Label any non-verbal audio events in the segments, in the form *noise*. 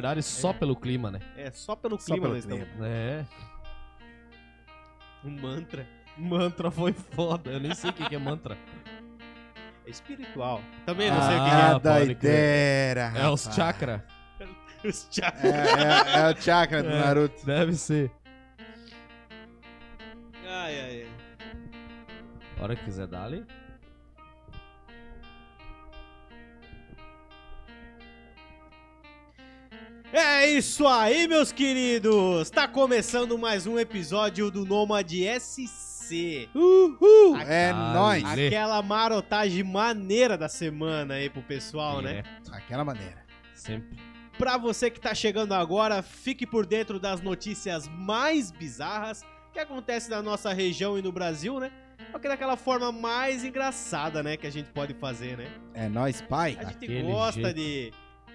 verdade, só pelo clima, né? É, só pelo Só clima pelo nós estamos. clima. É. Um mantra. Mantra foi foda. Eu nem sei o que que é mantra. É espiritual. Também não sei o que Ah, Ah, doideira, É os chakra. é. Os tchá- É, é- é o chakra do É. Naruto. Deve ser. Ai, ai, ai. Hora que quiser dar ali. É isso aí, meus queridos! Tá começando mais um episódio do Nômade SC. Uhul! É nóis. Aquela marotagem maneira da semana aí pro pessoal, né? Direto, Aquela maneira. Sempre. Pra você que tá chegando agora, fique por dentro das notícias mais bizarras que acontecem na nossa região e no Brasil, né? Só que daquela forma mais engraçada, né? Que a gente pode fazer, né? É nóis, pai. A gente Daquele gosta jeito. de,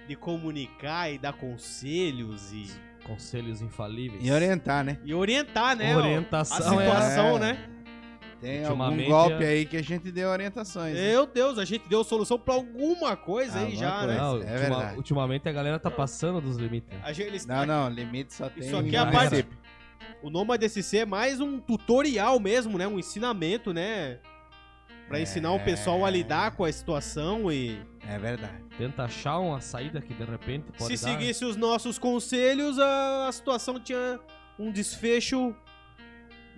de comunicar e dar conselhos e, Conselhos infalíveis. E orientar, né? e orientar, né? Orientação a é situação, É. né? Tem algum golpe é- aí que a gente deu orientações. né? Meu Deus, a gente deu solução pra alguma coisa aí Alguma já, coisa. né? Não, É ultima- verdade. ultimamente a galera tá passando dos limites. né? A gente, eles, Não, não, limite só tem Isso aqui é a parte-. O Nômade SC é mais um tutorial mesmo, né? Um ensinamento, né? Pra É. ensinar o pessoal a lidar com a situação e... É verdade. Tenta achar uma saída que de repente pode Se dar. seguisse os nossos conselhos, a, a situação tinha um desfecho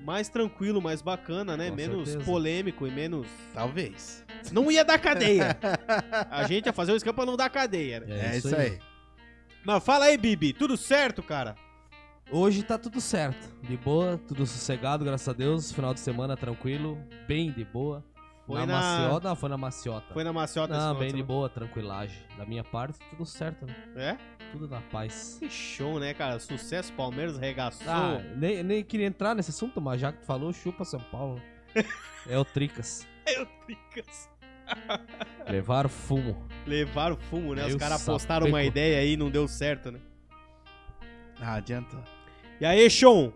mais tranquilo, mais bacana, né? Com menos certeza. polêmico e menos... Talvez. Não ia dar cadeia. *laughs* a gente ia fazer o escampo pra não dar cadeia, né? É, isso aí. Mas fala aí, Bibi, tudo certo, cara? Hoje tá tudo certo. De boa, tudo sossegado, graças a Deus. Final de semana tranquilo, bem de boa. Foi na, na- maciota, não, foi na maciota. Foi na maciota esse Não, bem de semana? boa, tranquilagem. Da minha parte, tudo certo, né? É? Tudo na paz. Que show, né, cara? Sucesso, Palmeiras regaçou. Ah, nem, nem queria entrar nesse assunto, mas já que tu falou, chupa São Paulo. *laughs* é o Tricas. Eu tricas. *laughs* Levaram fumo. Levaram fumo, né? Os caras postaram uma ideia aí e não deu certo, né? Não adianta. E aí, Sean?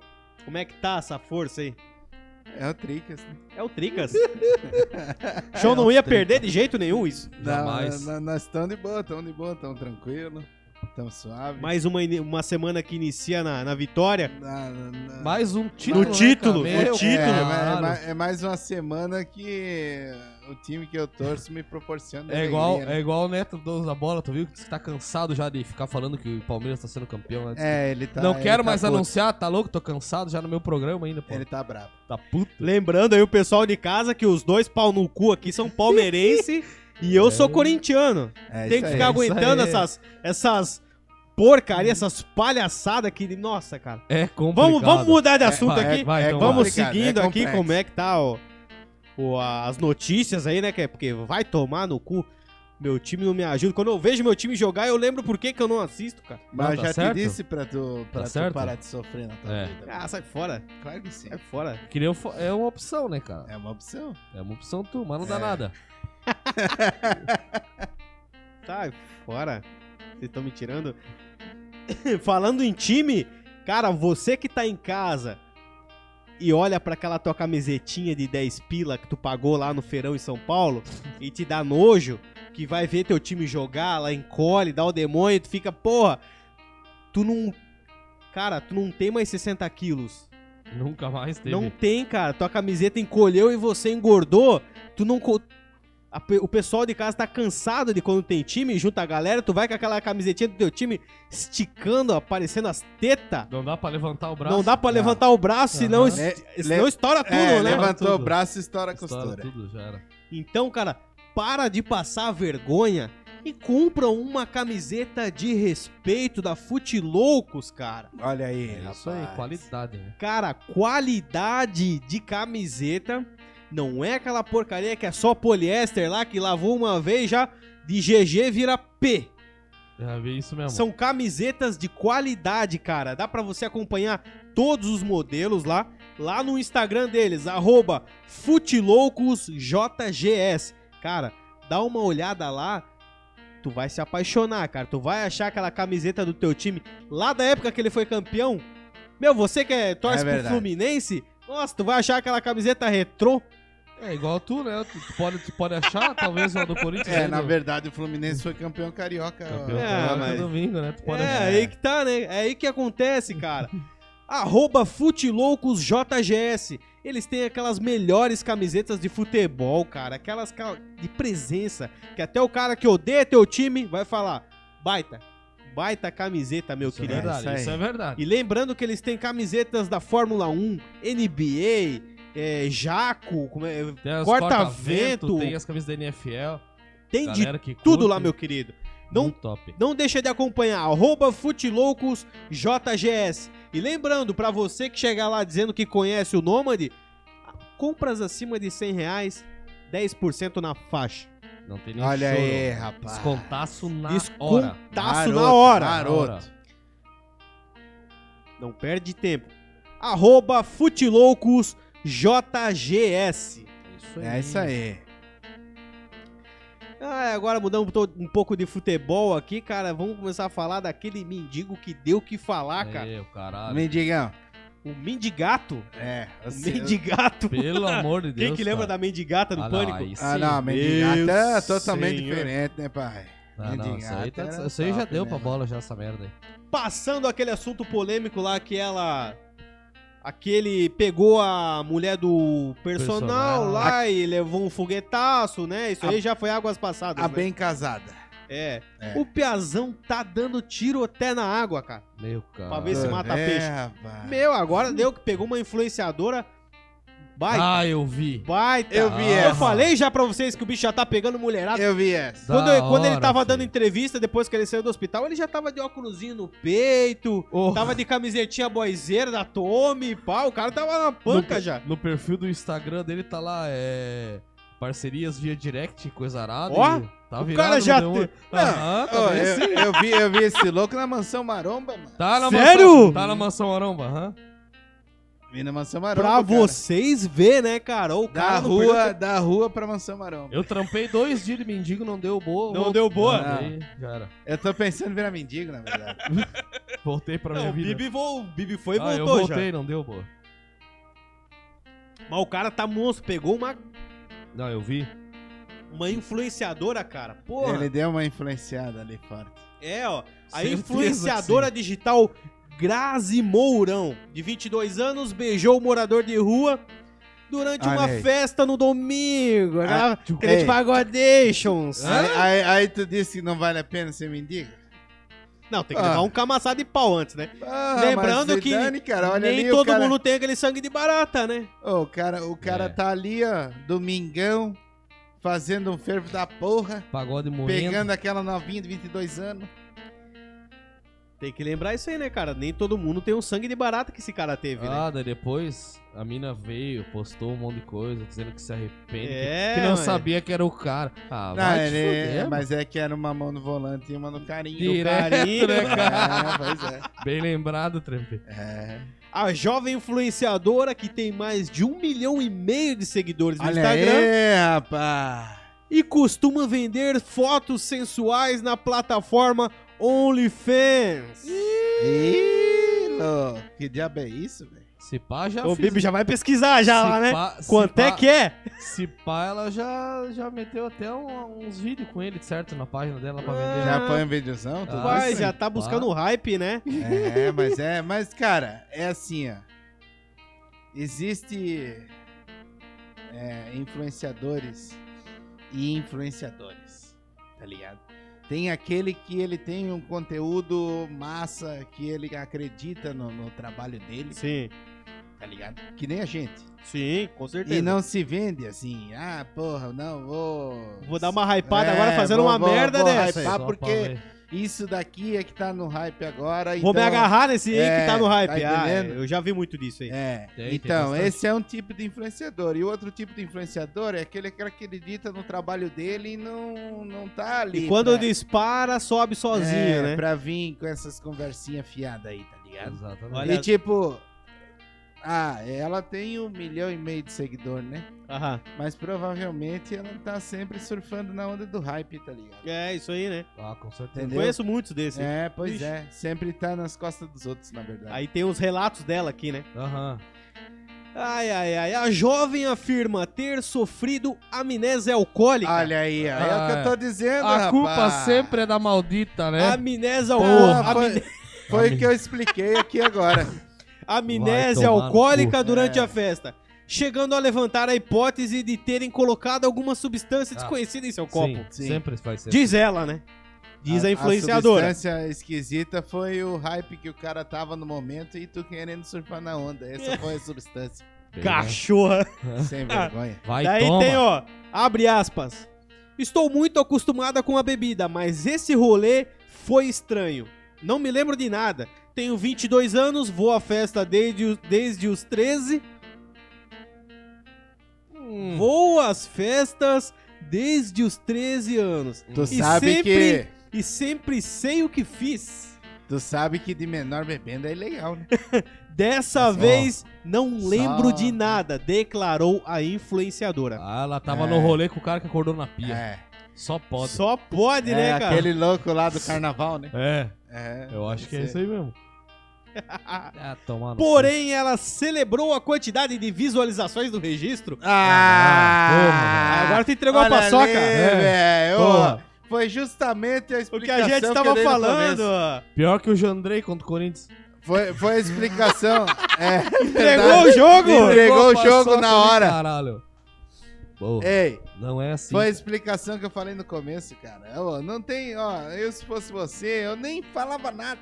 Como é que tá essa força aí? É o Tricas, né? É o Tricas. *laughs* Sean não ia perder de jeito nenhum isso. Jamais. Não, não, nós estamos de boa, estamos de boa, estamos tranquilos. Estamos suaves. Mais uma, uma semana que inicia na, na vitória. Na- na- na- Mais um título. No título, né, no? Meu título. É, é, é mais uma semana que o time que eu torço me proporciona. É igual, alegria, né? é igual o Neto dono da bola, tu viu? Que tá cansado já de ficar falando que o Palmeiras tá sendo campeão. Né? É, ele tá. Não quero tá mais puto. anunciar, tá louco? Tô cansado já no meu programa ainda, pô. Ele tá bravo. Tá puto. Lembrando aí o pessoal de casa que os dois pau no cu aqui são palmeirense *laughs* e eu sou É. corintiano. É Tem que aí. ficar isso aguentando aí. essas, essas porcaria, essas palhaçadas que. Nossa, cara. É complicado. Vamos, vamos mudar de assunto vai, aqui. vai, então Vamos complicado, seguindo é aqui como é que tá ó, ó, as notícias aí, né? Que é porque vai tomar no cu. Meu time não me ajuda. Quando eu vejo meu time jogar, eu lembro por que, que eu não assisto, cara. Mas Não, tá já certo? te disse pra tu, pra Tá tu certo? parar de sofrer na tua É. vida. Ah, sai fora. Claro que sim. Sai fora. Fo- É uma opção, né, cara? É uma opção. É uma opção tu, mas não dá É. nada. Sai *laughs* fora. Vocês estão me tirando. *coughs* Falando em time, cara, você que tá em casa e olha pra aquela tua camisetinha de 10 pila que tu pagou lá no feirão em São Paulo e te dá nojo, que vai ver teu time jogar, lá encolhe, dá o demônio, tu fica, porra, tu não. Cara, tu não tem mais 60 quilos. Nunca mais teve. Não tem, cara. Tua camiseta encolheu e você engordou. Tu não. A o pessoal de casa tá cansado de quando tem time, junta a galera, tu vai com aquela camisetinha do teu time esticando, aparecendo as tetas. Não dá pra levantar o braço. Não dá pra Não. levantar o braço, senão, Aham. es- Le- senão estoura tudo, é, né? levantou Tudo. o braço e estoura a Estoura costura. tudo, já era. Então, cara, para de passar vergonha e compra uma camiseta de respeito da Fute Loucos, cara. Olha aí, É isso aí, rapaz. qualidade, né? Cara, qualidade de camiseta. Não é aquela porcaria que é só poliéster lá, que lavou uma vez já de GG vira P. Já vi isso mesmo. São camisetas de qualidade, cara. Dá pra você acompanhar todos os modelos lá. Lá no Instagram deles, arroba FuteLoucosJGS. Cara, dá uma olhada lá. Tu vai se apaixonar, cara. Tu vai achar aquela camiseta do teu time lá da época que ele foi campeão. Meu, você que é, torce É pro. Fluminense, nossa, tu vai achar aquela camiseta retrô. É igual tu, né? Tu, tu pode, tu pode achar, talvez, o do Corinthians. É, aí na do- verdade o Fluminense foi campeão carioca. Campeão É, carioca mas- domingo, né? Tu pode é, achar. aí que tá, né? É aí que acontece, cara. Arroba Futeloucos JGS. Eles têm aquelas melhores camisetas de futebol, cara. Aquelas de presença. Que até o cara que odeia teu time vai falar: baita, baita camiseta, meu Isso é querido. verdade, isso aí. isso é verdade. E lembrando que eles têm camisetas da Fórmula 1, NBA, é, Jaco, como é- Tem as corta-vento. corta-vento, tem as camisas da NFL. tem de tudo curte, lá, meu querido. Não muito top. Não deixa de acompanhar, arroba Futeloucos JGS. E lembrando, pra você que chegar lá dizendo que conhece o Nômade, compras acima de 100 reais, 10% na faixa. Não tem nem Olha choro. aí, rapaz. Descontaço na hora. Descontaço na hora. maroto. Não perde tempo. Arroba Futeloucos JGS. Isso É isso aí. Ah, agora mudando um pouco de futebol aqui, cara, vamos começar a falar daquele mendigo que deu o que falar, cara. Meu, caralho. Mendigão. O mendigato. É. O você- mendigato. Pelo amor de *laughs* Deus. Quem que lembra da cara. mendigata no Ah, não, Pânico? aí Ah, não, mendigata é totalmente senhor. diferente, né, pai? Ah, não, isso aí, tá, isso aí já deu top pra mesmo. bola já, essa merda aí. Passando aquele assunto polêmico lá que ela. Aquele pegou a mulher do personal, Personal. lá e levou um foguetaço, né? Isso A- aí já foi águas passadas. A né? bem casada. É. É. O Piazão tá dando tiro até na água, cara. Meu, cara. Pra ver se mata é, peixe. rapaz. Meu, agora deu que pegou uma influenciadora. Baita. Ah, eu vi. baita. Eu vi Eu essa. falei já pra vocês que o bicho já tá pegando mulherada. Eu vi essa. Quando, eu- quando ele hora, tava filho. dando entrevista, depois que ele saiu do hospital, ele já tava de óculosinho no peito, Oh. tava de camisetinha boizeira da Tommy, pá, o cara tava na panca no, já. No perfil do Instagram dele tá lá, é. Parcerias via direct, coisa arada. Ó, e tá o cara já deu- te- Aham, tá Ô, bem eu, eu vi, eu vi esse louco na mansão maromba, mano. Tá na Sério? Mansão, tá na mansão Aromba, aham. Vi na mansão maromba. Pra cara. vocês ver, né, cara? O Da cara rua, perdeu- da rua pra mansão maromba. Eu trampei dois dias de mendigo, não deu boa. Não deu boa? Não, aí já era. Eu tô pensando em virar mendigo, na verdade. *laughs* Voltei pra Não, minha o vida. Bibi, vo- o Bibi foi e ah, eu voltou voltei, já. não deu boa. Mas o cara tá monstro, pegou uma, Não, eu vi. uma influenciadora, cara. Porra. Ele deu uma influenciada ali forte. É, ó. A Certeza influenciadora digital Grazi Mourão, de 22 anos, beijou o morador de rua durante uma aí. festa no domingo. Ei. pagodations. Aí, aí, aí tu disse que não vale a pena ser mendigo? Não, tem que Ah. levar um camaçado de pau antes, né? Ah, Lembrando que Zidane, cara, olha Nem todo cara- mundo tem aquele sangue de barata, né? Ô, o cara, o cara É. tá ali, ó, domingão, fazendo um fervo da porra, Pagode moendo. pegando aquela novinha de 22 anos. Tem que lembrar isso aí, né, cara? Nem todo mundo tem o sangue de barata que esse cara teve, né? Ah, daí depois a mina veio, postou um monte de coisa, dizendo que se arrepende, que- É, que não ué. sabia que era o cara. Ah, Não, vai te ele- fuder, mas é que era uma mão no volante e uma no carinho. Direto, carinho, né, cara? É, pois é. Bem lembrado, Trempe. É. A jovem influenciadora que tem mais de um milhão e meio de seguidores no Olha Instagram aí, rapaz. e costuma vender fotos sensuais na plataforma OnlyFans. Ih, louco, que diabo é isso, velho? Se pá, já O fiz- Bibi já vai pesquisar já se lá, né? pá- Quanto é pá- que é? Se pá, ela já, já meteu até um- uns vídeos com ele, certo? Na página dela pra vender. Já põe um videozão? tudo Ah, Vai, isso? já tá buscando o hype, né? É, mas é, mas cara, é assim, ó. Existe é, influenciadores e influenciadores, tá ligado? Tem aquele que ele tem um conteúdo massa, que ele acredita no, no trabalho dele, Sim, tá ligado? Que nem a gente. sim, com certeza. E não se vende assim, ah, porra, não, vou. Vou dar uma hypada É, agora fazendo vou- uma vou- merda vou dessa. hypar. Porque-. Isso daqui é que tá no hype agora. Vou me então- agarrar nesse aí que É, tá no hype. tá ah, é, entendendo? eu já vi muito disso aí. É, Tem, tem então, bastante. esse é um tipo de influenciador. E o outro tipo de influenciador é aquele que acredita no trabalho dele e não, não tá ali. E quando pra, dispara, sobe sozinho, é, né? Pra vir com essas conversinhas fiadas aí, tá ligado? Exatamente. Olha- E tipo, ah, ela tem um milhão e meio de seguidor, né? Aham. Mas provavelmente ela tá sempre surfando na onda do hype, tá ligado? É, isso aí, né? Ah, com certeza. Entendeu? Conheço muitos desses. É, pois Vixe. é. Sempre tá nas costas dos outros, na verdade. Aí tem os relatos dela aqui, né? Aham. Ai, ai, ai. A jovem afirma ter sofrido amnésia alcoólica. Olha aí, ó, é o que eu tô dizendo, A culpa rapaz. sempre é da maldita, né? Amnésia alcoólica. foi, foi o que eu expliquei aqui agora. *laughs* Amnésia alcoólica cu. durante É. a festa. Chegando a levantar a hipótese de terem colocado alguma substância Ah, desconhecida em seu copo. Sim, Sim. sempre vai ser. Diz ela, né? Diz a, influenciadora. A substância esquisita foi o hype que o cara tava no momento e tu querendo surfar na onda. Essa *laughs* foi a substância. Cachorra. *laughs* Sem vergonha. Vai, Daí toma. tem, ó, abre aspas. Estou muito acostumada com a bebida, mas esse rolê foi estranho. Não me lembro de nada. Tenho 22 anos, vou à festa desde, os- desde os 13. Hum, Vou às festas desde os 13 anos. Tu E sabe sempre- que. E sempre sei o que fiz. Tu sabe que de menor bebendo é legal, né? *laughs* Dessa Só- vez, não só- lembro de nada, declarou a influenciadora. Ah, ela tava É. no rolê com o cara que acordou na pia. É. Só pode. Só pode, é né, cara? aquele louco lá do carnaval, né? É, É. eu acho que é isso aí mesmo. *laughs* Ah. Porém, ela celebrou a quantidade de visualizações do registro. Ah! Agora tu entregou a paçoca. ali, É. Foi justamente a O que explicação a gente eu tava dei no falando. Pior que o Jandrei contra o Corinthians. Foi, foi a explicação. *laughs* é, Entregou verdade. o jogo. Entregou o jogo na ali, hora. Caralho. Porra, Ei, não é assim. foi a explicação que eu falei no começo, cara. Ó, não tem, ó, eu se fosse você, eu nem falava nada.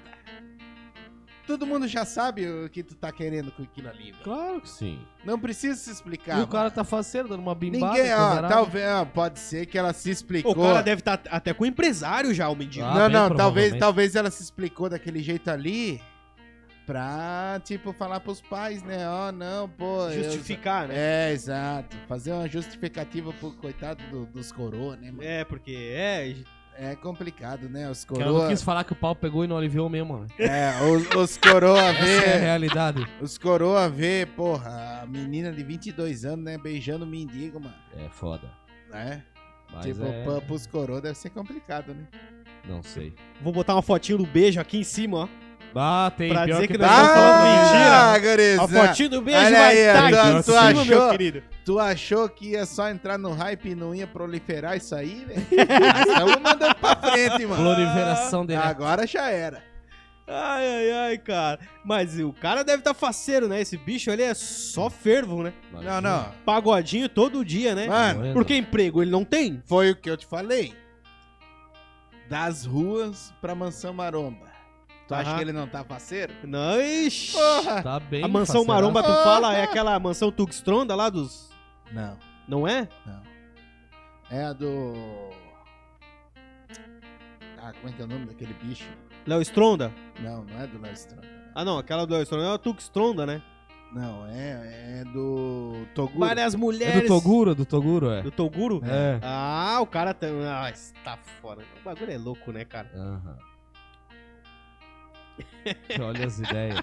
Todo mundo já sabe o que tu tá querendo com aquilo ali, velho. Claro que sim. Não precisa se explicar. e o cara mano. tá faceiro, dando uma bimbada. Ninguém, ó, talvez, ó, pode ser que ela se explicou. O cara deve estar até com o empresário já, o mendigo. Ah, não, bem não, talvez, talvez ela se explicou daquele jeito ali pra, tipo, falar pros pais, né? Ó, não, pô. eu- Justificar, né? É, exato. Fazer uma justificativa pro coitado do- dos coroa, né, mano? É, porque é. É complicado, né? Os Que ela não coroa. quis falar que o pau pegou e não aliviou mesmo, né? É, os, os coroa Essa é a vê. realidade. Os coroa vê, porra, a menina de 22 anos, né? Beijando o mendigo, mano. É foda. Né? Mas tipo, é... pra, pros coroa deve ser complicado, né? Não sei. Vou botar uma fotinho do beijo aqui em cima, ó. Ah, tem. Pra pior dizer que que tá. nós estamos falando mentira. Ah, gurizada. A fotinho do beijo Olha vai aí, estar tu- aqui em tu cima, meu achou? querido. Tu achou que ia só entrar no hype e não ia proliferar isso aí, velho? Estamos mandando pra frente, mano. Proliferação dele. Agora já era. Ai, ai, ai, cara. Mas o cara deve estar faceiro, né? Esse bicho ali é só fervo, né? Não, não. Pagodinho todo dia, né? Mano, Porque emprego ele não tem. foi o que eu te falei. Das ruas pra Mansão Maromba. Tu acha que ele não tá faceiro? Não, ixi. Porra! Tá bem. A mansão maromba, tu Ah. fala, é aquela mansão Tugstronda lá dos. Não, Não é? não. É a do... Ah, como é que é o nome daquele bicho? Léo Stronda? Não, não é do Léo Stronda. Ah, não, aquela do Léo Stronda é a Tugstronda, né? Não, é, é do Toguro. Várias É mulheres. do Toguro, do Toguro, é. Do Toguro? É. Ah, o cara tá. Ah, tá fora. O bagulho é louco, né, cara? Aham. Olha as ideias.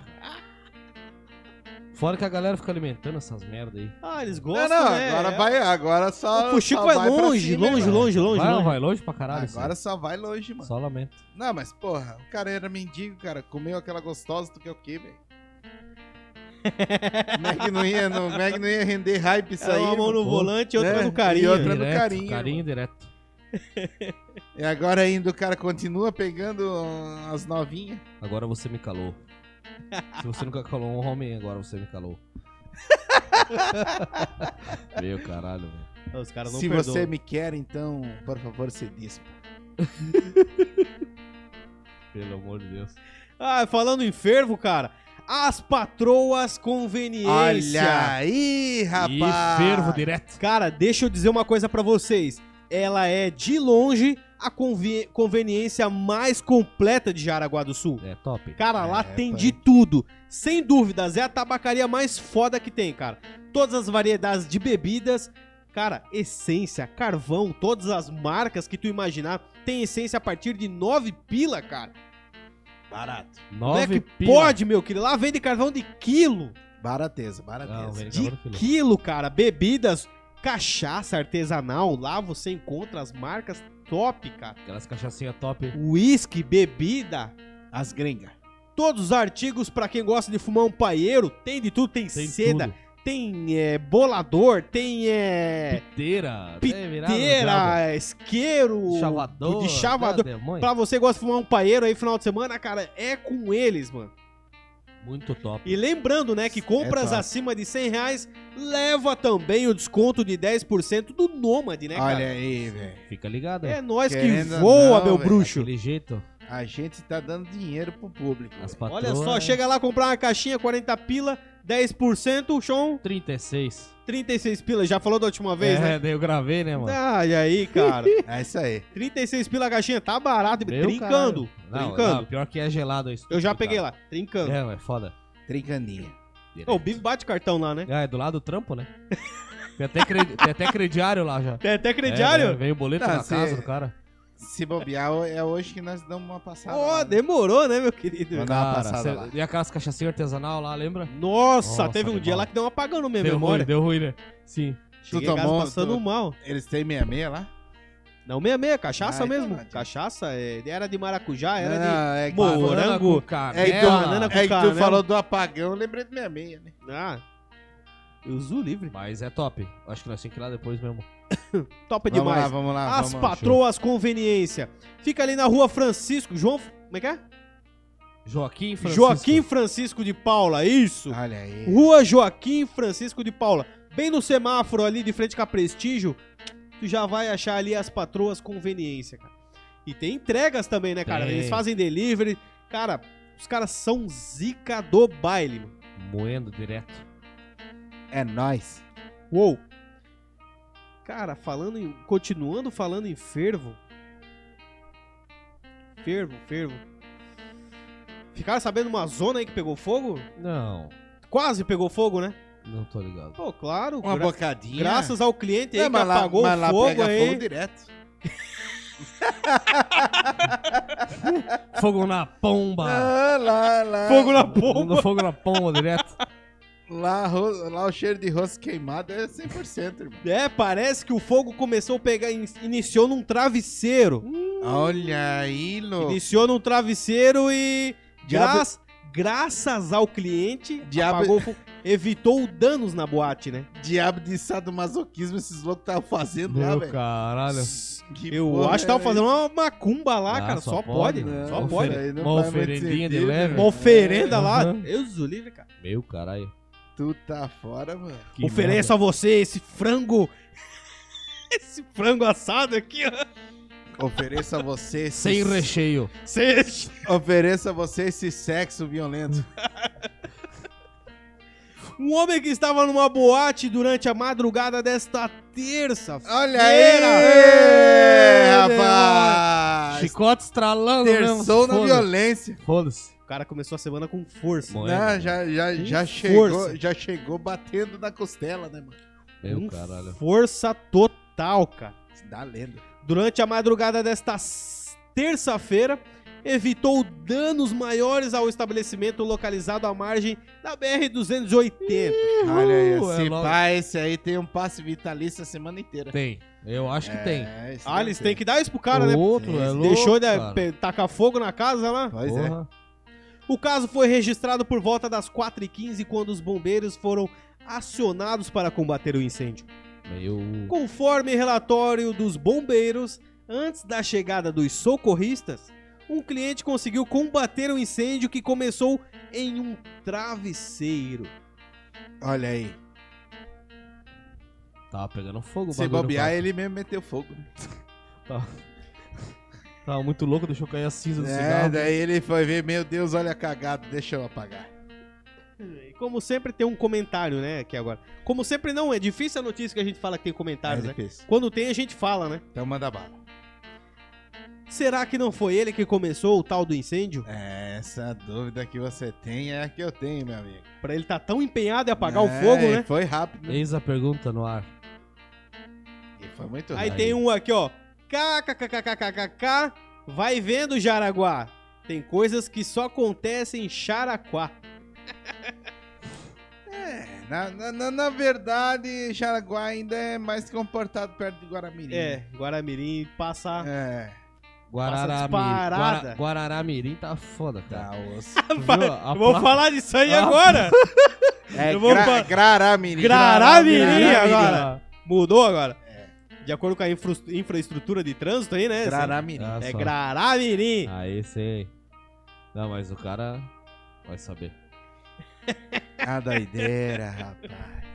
Fora que a galera fica alimentando essas merda aí. Ah, eles Não, gostam, não, né? agora É. vai, agora só. O Fuxico só vai pra longe, cima, longe, mano. longe, longe, vai, longe. vai longe pra caralho. Agora aí. só vai longe, mano. Só lamento. Não, mas porra, o cara era mendigo, cara. Comeu aquela gostosa, tu quer o quê, velho? *laughs* como, é que não ia, não, é não ia render hype isso É aí? uma mão mano? no volante e outra É, no carinho. e outra- no Direto, carinho, Carinho mano. direto. E agora ainda o cara continua pegando as novinhas. Agora você me calou. Se você nunca calou um homem, agora você me calou. *laughs* Meu caralho, velho. Os caras não Se perdoam. você me quer, então, por favor, se dispa. *laughs* Pelo amor de Deus. Ah, falando em fervo, cara. As patroas conveniência. Olha aí, rapaz. E fervo direto. Cara, deixa eu dizer uma coisa pra vocês. Ela é, de longe, a conveniência mais completa de Jaraguá do Sul. É top. Cara, lá É, tem pai. de tudo. Sem dúvidas, é a tabacaria mais foda que tem, cara. Todas as variedades de bebidas. Cara, essência, carvão, todas as marcas que tu imaginar. Tem essência a partir de 9 pila, cara. Barato. Como é Nove que pila. pode, meu querido? Lá vende carvão de quilo. Barateza, Não, barateza. vem De quilo, cara. Bebidas, cachaça artesanal. Lá você encontra as marcas top, cara. Aquelas cachaçinhas top. Whisky, bebida. As gringas. Todos os artigos pra quem gosta de fumar um paieiro. Tem de tudo. Tem, Tem seda, tudo. tem é, bolador, tem é, Piteira. é, virado no piteira, isqueiro. Chavador. de chavador. demônio. Pra você que gosta de fumar um paeiro aí final de semana, cara, é com eles, mano. Muito top. E lembrando, né, que compras top. acima de 100 reais leva também o desconto de 10% do Nômade, né, cara? Olha aí, velho. Fica ligado aí. É nós que voa, não, meu velho, bruxo. Daquele jeito. A gente tá dando dinheiro pro público. As velho. Olha patroas. só, chega lá comprar uma caixinha, 40 pila, 10%, chão, 36. 36 pila. Já falou da última vez, é, né? daí eu gravei, né, mano? Ah, e aí, cara? *laughs* É isso aí. 36 pila a caixinha, tá barato. Meu trincando. Não, trincando. não, pior que é gelado isso. Eu já tudo, peguei cara. lá, trincando. É, é foda. Trincandinha. Ô, o Bibi bate cartão lá, né? É, é do lado do trampo, né? Tem até, credi- tem até crediário lá já. Tem até É, crediário? né? Vem o boleto Tá, na cê- casa do cara. Se bobear, é hoje que nós damos uma passada. Ó, né? demorou, né, meu querido? Dar uma passada cê- lá. e aquelas cachaçinhas artesanal lá, lembra? Nossa, Nossa, teve um dia mal. lá que deu um apagão na minha Deu memória. ruim, deu ruim, né? Sim. Cheguei Tu tomou- passando tu- mal. Eles têm meia-meia lá? Não, meia meia, cachaça Ah, então mesmo. então. cachaça, é, era de maracujá, era de... Não, é que, Morango. Banana com é que tu, canela. banana com é que tu falou do apagão, eu lembrei do meia-meia, né? Ah, eu uso livre. Mas é top. Acho que nós temos que ir lá depois mesmo. *coughs* Top Vamos demais. lá, vamos lá, As vamos lá. patroas conveniência. Fica ali na rua Francisco, João... Como é que é? Joaquim Francisco. Joaquim Francisco de Paula, isso. Olha aí. Rua Joaquim Francisco de Paula. Bem no semáforo ali de frente com a Prestígio, tu já vai achar ali as patroas conveniência, cara. E tem entregas também, né, cara? Tem. Eles fazem delivery. Cara, os caras são zica do baile, mano. Moendo direto. É nóis. Uou! Cara, falando em. Continuando falando em fervo. Fervo, fervo. Ficaram sabendo uma zona aí que pegou fogo? Não, Quase pegou fogo, né? não tô ligado. Pô, claro. Uma gra- bocadinha. graças ao cliente aí Não, que mas lá, apagou mas o lá fogo pega aí. fogo direto. *laughs* Fogo na pomba. Ah, lá, lá. Fogo na pomba. Fogo na pomba direto. Lá, lá o cheiro de rosto queimado é 100%, irmão. É, parece que o fogo começou a pegar. in- Iniciou num travesseiro. Olha aí, louco. Iniciou num travesseiro e. Diabo- gra- Graças ao cliente, Diabo- apagou o fogo. Evitou danos na boate, né? Diabo de sadomasoquismo esses loucos estavam fazendo lá, Meu velho. caralho. Que Eu porra acho que tava é fazendo uma macumba lá, Ah, cara. Só, só pode. pode. Não, Só pode. Uma oferendinha de leve. né? Uma oferenda lá. Aham. Deus livre, cara. Meu caralho. Tu tá fora, mano. Que Ofereço a você esse frango. *laughs* esse frango assado aqui, ó. Ofereço a você esse... Sem recheio. Seja. Ofereço a você esse sexo violento. *laughs* Um homem que estava numa boate durante a madrugada desta terça-feira. Olha aí, rapaz. Chicote estralando mesmo. Terçou na violência. Foda-se. O cara começou a semana com força. Não, já, já, já, chegou, força. já chegou batendo na costela, né, mano? Meu Com caralho. Força total, cara. Dá lenda. Durante a madrugada desta terça-feira, evitou danos maiores ao estabelecimento localizado à margem da BR-280. Olha aí, é esse logo- pai, esse aí tem um passe vitalício a semana inteira. Tem. Eu acho que tem. É, esse Ah, eles deve têm ter. que dar isso pro cara, né? Outro é louco. Deixou de cara. pe- tacar fogo na casa lá. Pois é. Porra. O caso foi registrado por volta das 4h15, quando os bombeiros foram acionados para combater o incêndio. Meu. Conforme relatório dos bombeiros, antes da chegada dos socorristas, um cliente conseguiu combater o incêndio que começou em um travesseiro. Olha aí. Tava pegando fogo o Se bagulho no bobear, quarto. ele mesmo meteu fogo. né? Tava muito louco, deixou cair a cinza do É, cigarro. daí ele foi ver, meu Deus, olha a cagada, deixa eu apagar. E como sempre tem um comentário, né, aqui agora. Como sempre não, é difícil a notícia que a gente fala que tem comentários, É né? Quando tem a gente fala, né? Então manda bala. Será que não foi ele que começou o tal do incêndio? É, Essa dúvida que você tem é a que eu tenho, meu amigo. Pra ele estar tão empenhado em apagar o É, fogo, e né? Foi rápido. Eis a pergunta no ar. E foi muito Aí rápido. tem um aqui, ó. KKKKKKK. Vai vendo, Jaraguá. Tem coisas que só acontecem em Charaquá. *laughs* É, na, na, na- na verdade, Jaraguá ainda é mais comportado perto de Guaramirim. É, Guaramirim passa. É, Guararamirim. disparada. É Eu vou gra pra- Graramirim. Graramirim Graramirim. agora. Mudou agora? É. De acordo com a infra- infraestrutura de trânsito aí, né? Graramirim. Ah, É só. Graramirim. Aí sei. Não, mas o cara vai saber. *laughs* A doideira, rapaz.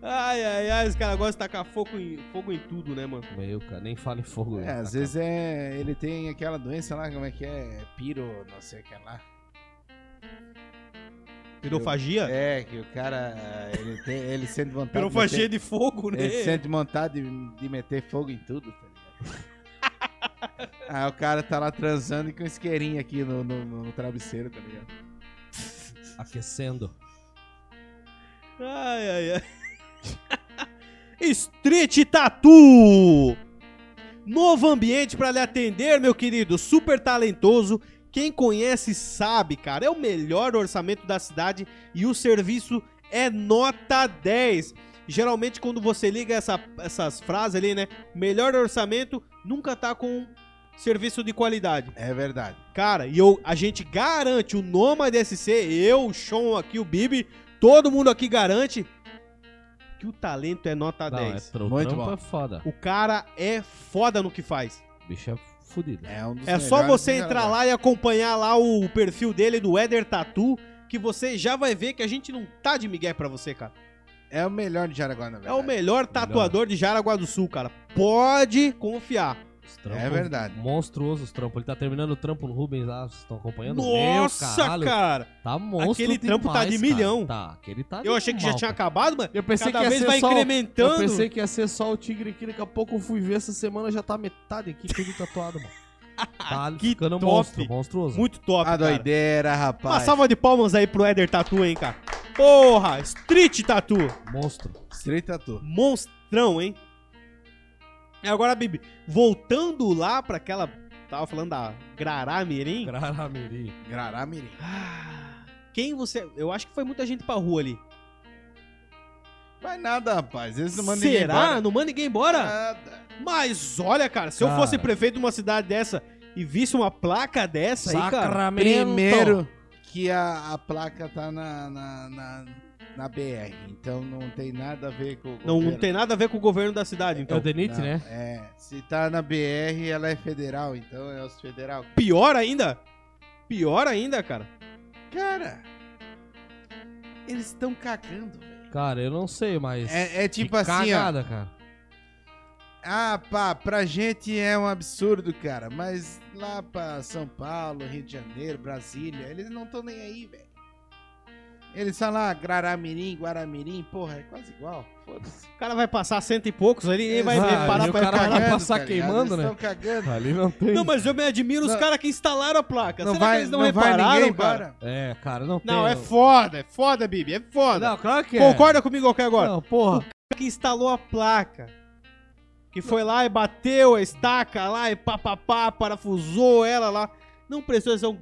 Ai, ai, ai, os caras gostam de tacar fogo em, fogo em tudo, né, mano? Meu, cara, nem fala em fogo. É, né, às vezes é. Ele tem aquela doença lá, como é que é? Piro, não sei o que lá. Pirofagia? É, que o cara. Ele, tem, ele sente vontade. Pirofagia de de fogo, meter, né? Ele sente vontade de, de meter fogo em tudo, tá ligado? *laughs* Aí o cara tá lá transando e com isqueirinho aqui no, no, no travesseiro, tá ligado? Aquecendo. Ai, ai, ai. *laughs* Street Tattoo! Novo ambiente pra lhe atender, meu querido. Super talentoso. Quem conhece sabe, cara. É o melhor orçamento da cidade e o serviço é nota 10. Geralmente, quando você liga essa- essas frases ali, né? Melhor orçamento nunca tá com serviço de qualidade. É verdade. Cara, e eu, a gente garante, o Nomad SC, eu, o Sean aqui, o Bibi, todo mundo aqui garante que o talento é nota Não, é 10. tro- Muito bom. é foda. O cara é foda no que faz. O bicho é fudido. É, um dos É só você entrar lá e acompanhar lá o perfil dele do Eder Tatu, que você já vai ver que a gente não tá de migué pra você, cara. É o melhor de Jaraguá, na É verdade. o melhor tatuador de Jaraguá do Sul, cara. Pode confiar. Os trampos É verdade. Monstruosos os trampos. Ele tá terminando o trampo no Rubens lá, vocês estão acompanhando? Nossa, Meu, cara. Tá monstro Aquele trampo tá de demais, milhão. Cara. Tá, aquele tá Eu achei que já animal, tinha cara. acabado, mas Eu pensei cada que ia vez ser vai só... incrementando. Eu pensei que ia ser só o tigre aqui, daqui a pouco eu fui ver essa semana, já tá metade aqui, tudo *laughs* tatuado, mano. Tá *laughs* Que ficando top. monstro, monstruoso. Muito top, A cara. doideira, rapaz. Uma salva de palmas aí pro Eder Tatu, hein, cara. Porra, Street Tatu. Monstro. Straight Tattoo. Monstrão, hein. E agora, Bibi, voltando lá pra aquela... Tava falando da Grará Mirim. Graramiri. Graramirim. Ah, Quem você... Eu acho que foi muita gente pra rua ali. Vai nada, rapaz. Eles não mandam ninguém Será? embora. Não manda ninguém embora? Nada. Mas olha, cara, se eu Cara. fosse prefeito de uma cidade dessa e visse uma placa dessa aí, cara... Sacramento. Primeiro que a, a placa tá na, na, na, na BR. Então não tem nada a ver com o Não, não governo. tem nada a ver com o governo da cidade, É então. o Denit, Não, né? É. Se tá na BR, ela é federal. Então é os federal. Pior ainda? Pior ainda, cara. Cara, eles estão cagando, velho. Cara, eu não sei, mas... É, é tipo que assim, ó. cagada, cara. Ah, pá, pra gente é um absurdo, cara. Mas lá pra São Paulo, Rio de Janeiro, Brasília, eles não estão nem aí, velho. Eles falam lá, Graramirim, Guaramirim, porra, é quase igual. Foda-se. O cara vai passar cento e poucos ali e vai Exato, parar e o pra cara vai reparar. passar tá ligado? queimando, Eles né? Estão cagando. Ali não tem. Não, mas eu me admiro os Não- caras que instalaram a placa. Não Será vai, que eles não, não vai repararam, ninguém cara? embora. É, cara, não tem. Não, é foda, é foda, Bibi, é foda. Não, claro que é. Concorda comigo aqui agora? Não, porra. que instalou a placa. Que foi lá e bateu a estaca lá e papapá, parafusou ela lá. Não prestou atenção.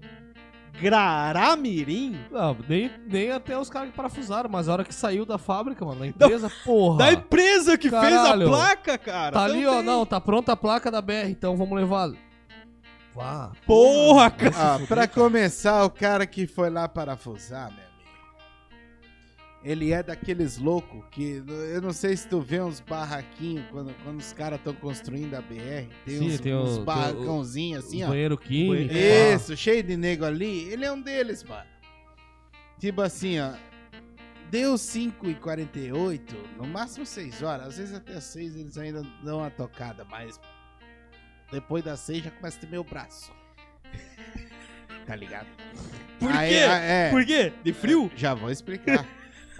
Graramirim? Não, nem, nem até os caras que parafusaram, mas a hora que saiu da fábrica, mano, da empresa, porra. Da empresa que fez Caralho. a placa, cara. Tá ali, ó, tem. não, tá pronta a placa da BR, então vamos levar. Vá. Porra, cara. Ah, pra começar, o cara que foi lá parafusar, meu. Ele é daqueles loucos que. Eu não sei se tu vê uns barraquinhos quando, quando os caras estão construindo a BR. Tem Sim, uns, tem o- uns o- barracãozinhos assim, ó. Banheiro químico. Isso, cheio de nego ali. Ele é um deles, mano. Tipo assim, ó. Deu 5 e 48 no máximo 6 horas. Às vezes até 6 eles ainda dão uma tocada, mas depois das 6 já começa a ter meu braço. *laughs* Tá ligado? Por Aí, quê? a- é, Por quê? De frio? Já vou explicar.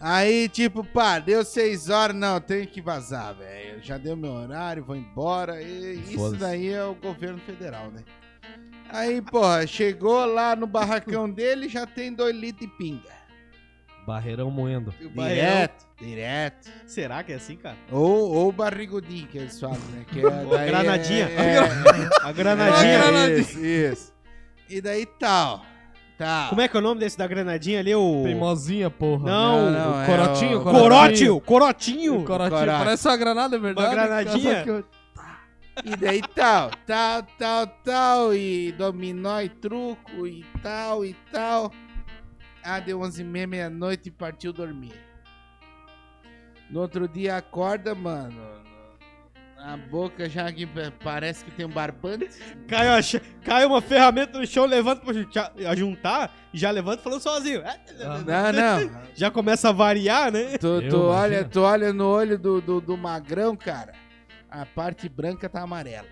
Aí, tipo, pá, deu 6 horas, não, tenho que vazar, velho. Já deu meu horário, vou embora. E isso daí é o governo federal, né? Aí, porra, chegou lá no barracão *laughs* dele, já tem 2 litros de pinga. Barreirão moendo. O? Direto, direto. Será que é assim, cara? Ou, ou barrigudinho, que eles falam, né? Que é, *laughs* daí granadinha. É, A é, granadinha. é, *laughs* isso, isso. E daí tal. Tal. Como é que é o nome desse da granadinha ali? O. Teimosinha, porra. Não, Não, não, o é corotinho, o- Corotinho! Corotinho! O corotinho. Corote. Parece uma granada, é verdade? Uma granadinha. Que eu- E daí tal, tal, tal, tal, e dominó e truco e tal e tal. Ah, deu 11 e meia, meia-noite e partiu dormir. No outro dia acorda, mano. A boca já que parece que tem um barbante. Cai, uma cai uma ferramenta no chão, levanta pra juntar, a juntar e já levanta falando sozinho. É, Não, não. *laughs* Já começa a variar, né? Tu, tu olha, tu olha no olho do, do, do magrão, cara. A parte branca tá amarela.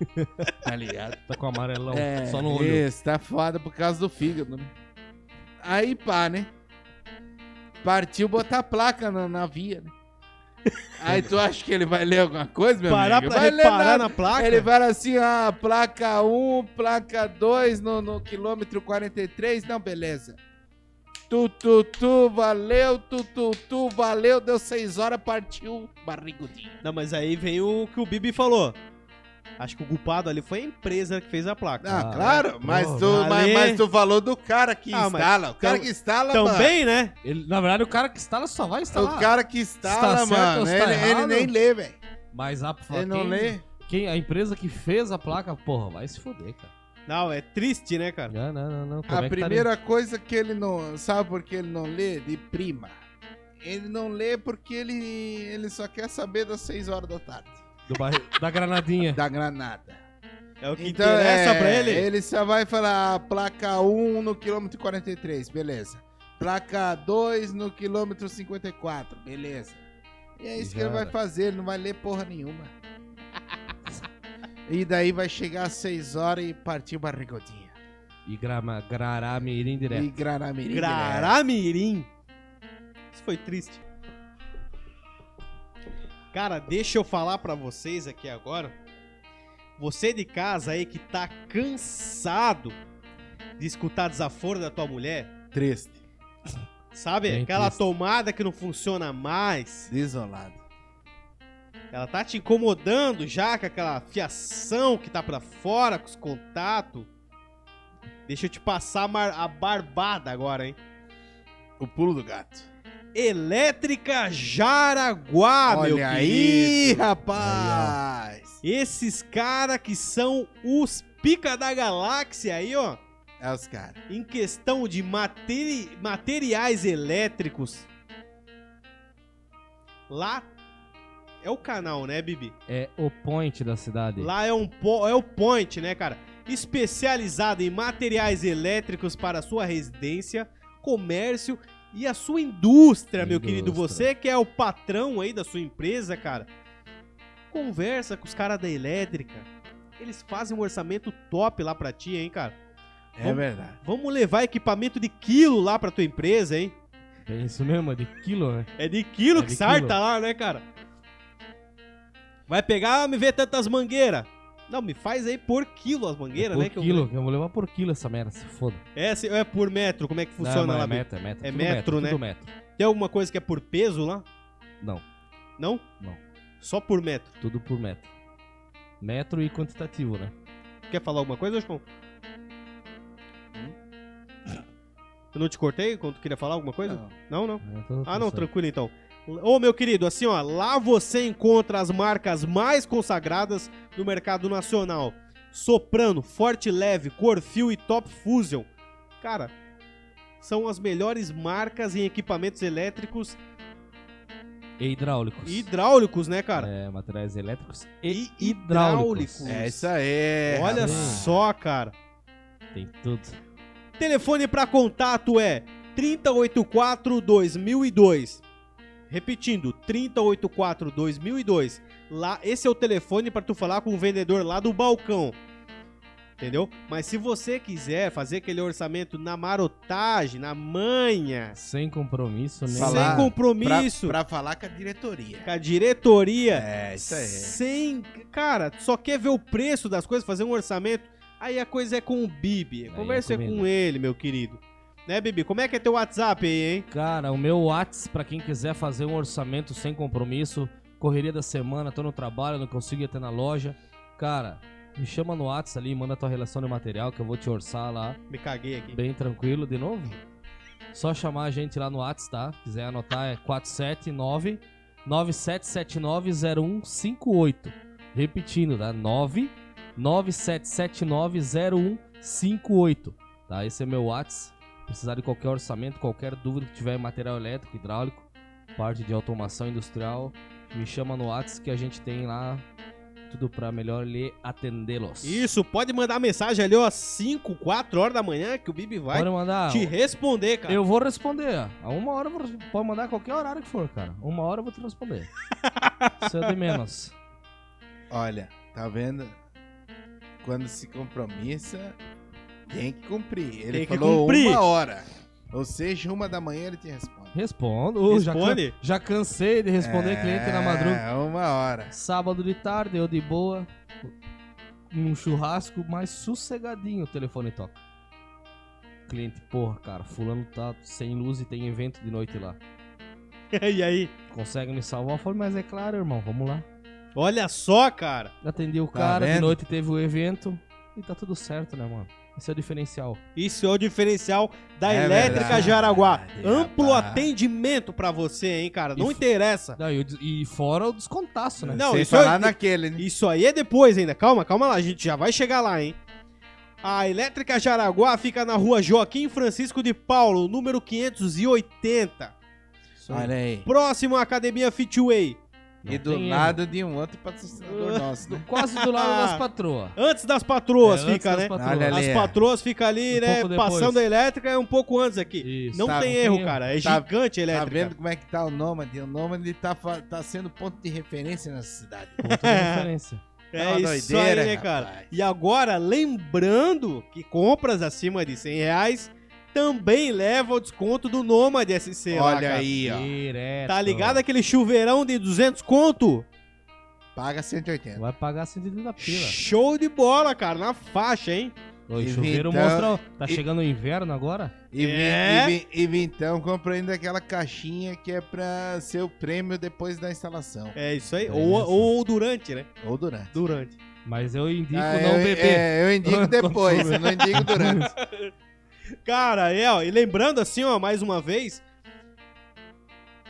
*laughs* tá ligado? Tá com amarelão, É, só no olho. Isso, tá foda por causa do fígado, né? Aí pá, né? Partiu botar placa na, na via, né? Aí tu acha que ele vai ler alguma coisa, meu Parar amigo? pra vai ler reparar na placa. Ele fala assim, ah, placa 1, placa 2 no, no quilômetro 43, não, beleza. Tu, tu, tu, valeu, tu, tu, tu, valeu, deu 6 horas, partiu, barrigudinho. Não, mas aí vem o que o Bibi falou. Acho que o culpado ali foi a empresa que fez a placa. Ah, Ah, claro, mas, pô, tu, mas, mas tu falou do cara que Ah, instala, o cara que instala, mano. Também, né? Ele, na verdade, o cara que instala só vai instalar. O cara que instala, Está certo mano, ou ele, ele nem lê, velho. Mas a, Ele não quem, lê. Quem, a empresa que fez a placa, porra, vai se foder, cara. Não, é triste, né, cara? Não, não, não, não. Como A é que tá primeira coisa que ele não. Sabe por que ele não lê? De prima. Ele não lê porque ele, ele só quer saber das 6 horas da tarde. Barri- da granadinha. Da granada. É o que Então, interessa é, pra ele. Ele só vai falar placa 1 no quilômetro 43, beleza. Placa 2 no quilômetro 54, beleza. E é isso que ele vai fazer, ele não vai ler porra nenhuma. *laughs* e daí vai chegar às 6 horas e partir barrigodinha. E grama, grará mirim direto. E granamirim. direto. Graramirim. Isso foi triste. Cara, deixa eu falar pra vocês aqui agora. Você de casa aí que tá cansado de escutar desaforo da tua mulher, Triste. sabe? Bem Aquela triste. tomada que não funciona mais. Desolado. Ela tá te incomodando já com aquela fiação que tá pra fora, com os contatos. Deixa eu te passar a barbada agora, hein? O pulo do gato. Elétrica Jaraguá, meu Olha aí, querido. rapaz. Esses caras que são os pica da galáxia aí, ó. É os caras. Em questão de materi- materiais elétricos. Lá é o canal, né, Bibi? É o point da cidade. Lá é, um po- é o point, né, cara? Especializado em materiais elétricos para sua residência, comércio e a sua indústria, meu querido. Indústria. Você que é o patrão aí da sua empresa, cara, conversa com os caras da elétrica. Eles fazem um orçamento top lá pra ti, hein, cara? É Vamos- verdade. Vamos levar equipamento de quilo lá pra tua empresa, hein? É isso mesmo, é de quilo, né? É de quilo É que de sarta quilo. lá, né, cara? Vai pegar, me vê tantas mangueiras. Não, me faz aí por quilo as mangueiras, por né? que eu- quilo, eu... vou levar por quilo essa merda, se foda. É, se- é por metro, como é que funciona Não, lá? é metro, é metro. É tudo metro, né? Tudo metro. Tem alguma coisa que é por peso lá? Não, Não? Não. Só por metro. tudo por metro. Metro e quantitativo, né? Quer falar alguma coisa, João? Eu não te cortei quando tu queria falar alguma coisa? Não. Não, não. É, Ah, não, tranquilo então. Ô, meu querido, assim, ó, lá você encontra as marcas mais consagradas do mercado nacional. Soprano, Forte Leve, Corfil e Top Fusion. Cara, são as melhores marcas em equipamentos elétricos E hidráulicos. e hidráulicos, né, cara? É, materiais elétricos e, E hidráulicos. hidráulicos. É isso aí. Olha rapaz. só, cara. Tem tudo. Telefone para contato é 3084 2002. Repetindo, 3084 2002. Lá, esse é o telefone para tu falar com o vendedor lá do balcão. Entendeu? Mas se você quiser fazer aquele orçamento na marotagem, na manha, Sem compromisso, nem. Falar sem compromisso, Pra, pra falar com a diretoria. com a diretoria, É, isso aí. sem. Cara, só quer ver o preço das coisas, fazer um orçamento. Aí a coisa é com o Bibi. Aí Conversa é comigo. com ele, meu querido. Né, Bibi? Como é que é teu WhatsApp aí, hein? Cara, o meu Whats, pra quem quiser fazer um orçamento sem compromisso, correria da semana, tô no trabalho, não consigo ir até na loja. Cara, me chama no Whats ali, manda tua relação de material que eu vou te orçar lá, Me caguei aqui. bem tranquilo. De novo, só chamar a gente lá no Whats, tá? Quiser anotar é 479 9779 0158. Repetindo, tá? 9 9779 0158. Tá? Esse é meu Whats. Precisar de qualquer orçamento, qualquer dúvida que tiver em material elétrico, hidráulico, parte de automação industrial, me chama no WhatsApp que a gente tem lá tudo pra melhor lhe atendê-los. Isso, pode mandar mensagem ali, ó, 5, 4 horas da manhã que o Bibi vai Pode mandar. te responder, cara. Eu vou responder. A uma hora eu vou, pode mandar qualquer horário que for, cara. Uma hora eu vou te responder. *laughs* Isso é de menos. Olha, tá vendo? Quando se compromissa, tem que cumprir. Ele Tem que falou cumprir. uma hora. Ou seja, uma da manhã ele te responde. Respondo. Já, Responde. can- já cansei de responder é, cliente na madruga. É, uma hora. Sábado de tarde, eu de boa. Um churrasco mais sossegadinho, o telefone toca. Cliente, porra, cara, fulano tá sem luz e tem evento de noite lá. *laughs* e aí? Consegue me salvar? Eu falei, mas é claro, irmão, vamos lá. Olha só, cara. Atendi o Tá cara, de noite teve o evento e tá tudo certo, né, mano? Esse é o diferencial. Isso é o diferencial da É Elétrica verdade, Jaraguá. Amplo rapaz. atendimento pra você, hein, cara. Não E- interessa. Não, e, e fora o descontaço, né? Não, Sem isso falar é- naquele, né? Isso aí é depois ainda. Calma, calma lá. A gente já vai chegar lá, hein. A Elétrica Jaraguá fica na rua Joaquim Francisco de Paulo, número 580. Isso aí. Olha aí. Próximo à Academia Fitway. Não E do tem lado de um outro patrocinador Uh, nosso, né? Quase do lado *laughs* das patroas. Antes das patroas É, antes fica, das né? patroas. As patroas fica ali, Um né? Passando a elétrica é um pouco antes aqui. Isso. Não Tá, tem não erro, tem cara. É Tá- gigante a Tá elétrica. vendo como é que tá o Nômade? O Nômade tá, tá sendo ponto de referência nessa cidade. Ponto de referência. *laughs* É Tá uma isso doideira, aí, né, cara? rapaz. E agora, lembrando que compras acima de 100 reais também leva o desconto do Nômade SC Olha aí, ó. Direto. Tá ligado aquele chuveirão de 200 conto? Paga 180. Vai pagar 130 pila. Show de bola, cara, na faixa, hein? O E chuveiro então- mostra. Tá e- chegando o inverno agora? E, É? e, vim- e vintão compra ainda aquela caixinha que é pra ser o prêmio depois da instalação. É isso aí. É ou, isso. ou durante, né? Ou durante. Durante. Mas eu indico Ah, não eu, beber. É, eu indico *laughs* depois, eu não indico durante. *laughs* Cara, é, ó, e lembrando assim, ó, mais uma vez,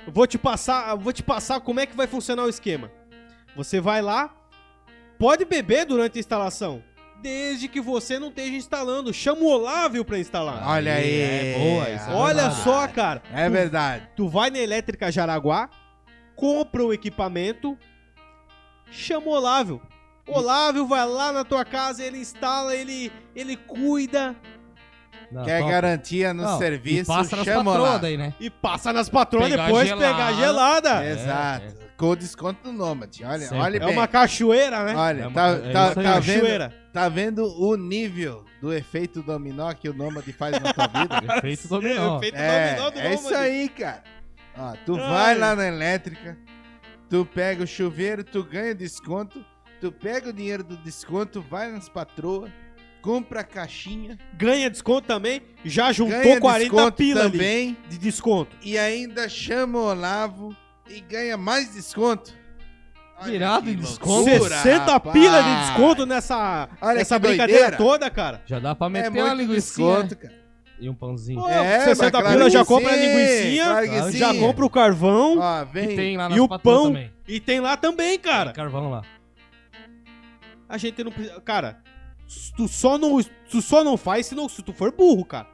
vou te passar, vou te passar como é que vai funcionar o esquema. Você vai lá, pode beber durante a instalação, desde que você não esteja instalando. Chama o Olávio pra instalar. Olha aí. É boa, isso é Olha verdade. só, cara. É verdade. Tu vai na Elétrica Jaraguá, compra o equipamento, chama o Olávio. Olávio vai lá na tua casa, ele instala, ele, ele cuida Não, Quer top. garantia no Não, serviço, e passa nas chama patroas lá. daí, né? e passa nas patroas Pegar depois gelada. pegar gelada. É, Exato. Com o desconto do Nômade. Olha, Sempre. olha É bem. uma cachoeira, né? Olha, É uma- tá, é tá, isso aí. tá vendo, cachoeira. tá vendo o nível do efeito dominó que o Nômade faz na tua vida? *laughs* Efeito dominó. *laughs* Efeito É, dominó do é isso Nômade. aí, cara. Ó, tu Ai. vai lá na elétrica, tu pega o chuveiro, tu ganha desconto, tu pega o dinheiro do desconto, vai nas patroas, compra a caixinha, Ganha desconto também. Já juntou ganha 40 desconto pila ali também de desconto. e ainda chama o Olavo e ganha mais desconto. Olha Virado em desconto. loucura, 60 rapaz. pila de desconto nessa, Olha nessa brincadeira doideira. toda, cara. Já dá pra É meter uma muito linguiça cara. e um pãozinho. Pô, É, 60 mas claro pila já compra a que já compra o carvão Ó, E vem. tem lá e o pão. também. e tem lá também, cara. Tem carvão lá. A gente não precisa. Cara, tu só não, tu só não faz se, não, se tu for burro, cara.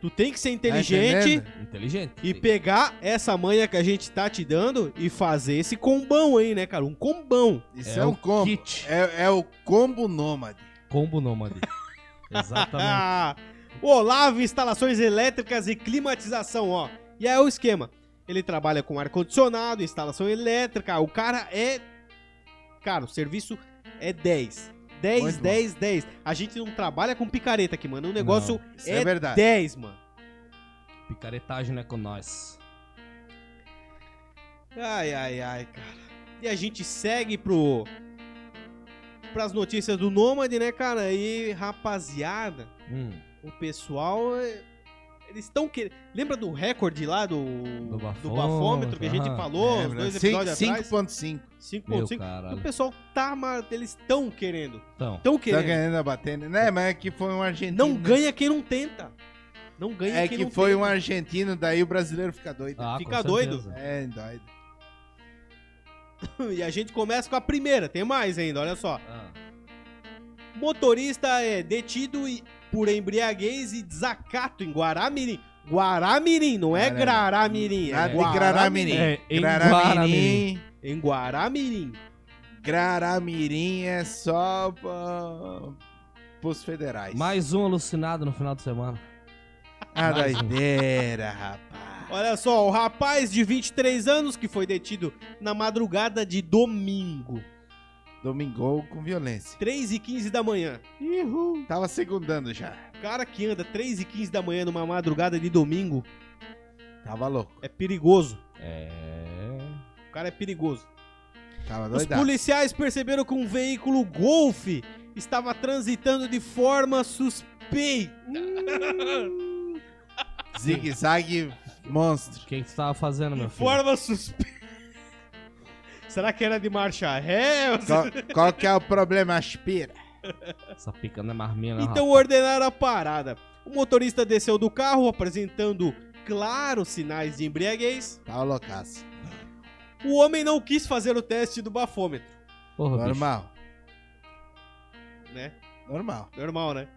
Tu tem que ser Tá inteligente? Inteligente. e pegar essa manha que a gente tá te dando e fazer esse combão aí, né, cara? Um combão. Isso É é, um o combo. kit. É, é o combo nômade. Combo nômade. *laughs* Exatamente. Olavo Instalações Elétricas e Climatização, ó. E aí é o esquema. Ele trabalha com ar-condicionado, instalação elétrica. O cara é. Cara, o serviço é 10. 10, Muito bom. 10, 10. A gente não trabalha com picareta aqui, mano. O negócio Isso é, verdade. 10, mano. Picaretagem não é com nós. Ai, ai, ai, cara. E a gente segue pro. Pras notícias do Nômade, né, cara? E, rapaziada, Hum, o pessoal. É, Eles estão querendo. Lembra do recorde lá do. Do Do bafômetro, bafômetro que a gente falou uns Lembra? dois Cinco- episódios atrás? 5.5. 5.5. Meu caralho. O pessoal tá. Eles estão querendo. Estão Tá querendo. ganhando a batendo. Né, mas é que foi um argentino. Não ganha quem não tenta. Não ganha É quem que não foi um tenta. argentino, daí o brasileiro fica doido. ah, fica doido. certeza. É, doido. *laughs* E a gente começa com a primeira. Tem mais ainda, olha só. Ah, Motorista é detido e- por embriaguez e desacato em Guaramirim. Guaramirim, não é Guaramirim. Graramirim. É de Granamirim. É, em Granamirim. Em Guaramirim. Granamirim é só pra... pros federais. Mais um alucinado no final de semana. A um. doideira, rapaz. Olha só, o rapaz de 23 anos que foi detido na madrugada de domingo, Domingou com violência. 3 e 15 da manhã. Tava segundando já. O cara que anda 3 e 15 da manhã numa madrugada de domingo Tava louco. é perigoso. É. O cara é perigoso. Tava Os doidado. policiais perceberam que um veículo Golf estava transitando de forma suspeita. Zigue-zague monstro. O que que você tava fazendo, meu De filho? forma suspeita. Será que era de marcha ré? Qual, qual que é o problema? Aspira. Essa pica não é marminha, não, Então rapaz. ordenaram a parada. O motorista desceu do carro apresentando claros sinais de embriaguez. Tava loucaço. O homem não quis fazer o teste do bafômetro, Porra, bicho. Normal. né? Normal. Normal, né?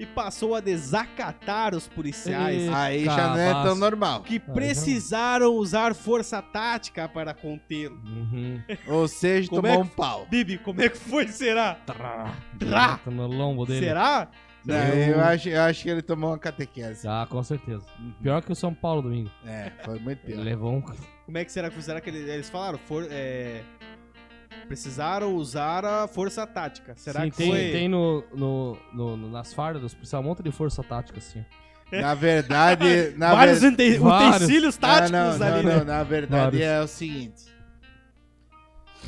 E passou a desacatar os policiais Eita, Aí já não é tão normal. que precisaram usar força tática para contê-lo. Uhum. Ou seja, Como tomou é um pau. Bibi, como é que foi, será? Trá. Trá. Direto no lombo dele. Será? Não, eu, acho, eu acho que ele tomou uma catequese. Ah, com certeza. Pior que o São Paulo domingo. É, foi muito Ele pior. levou um. Como é que será que foi? Será que eles, eles falaram? For, é, precisaram usar a força tática. Será Sim, que tem, foi? tem no, no, no- no- nas fardas policiais um monte de força tática, assim. *laughs* Na verdade, na *laughs* Vários ver- Vários. utensílios táticos não, não, ali, não, né? não, na verdade Vários. é o seguinte.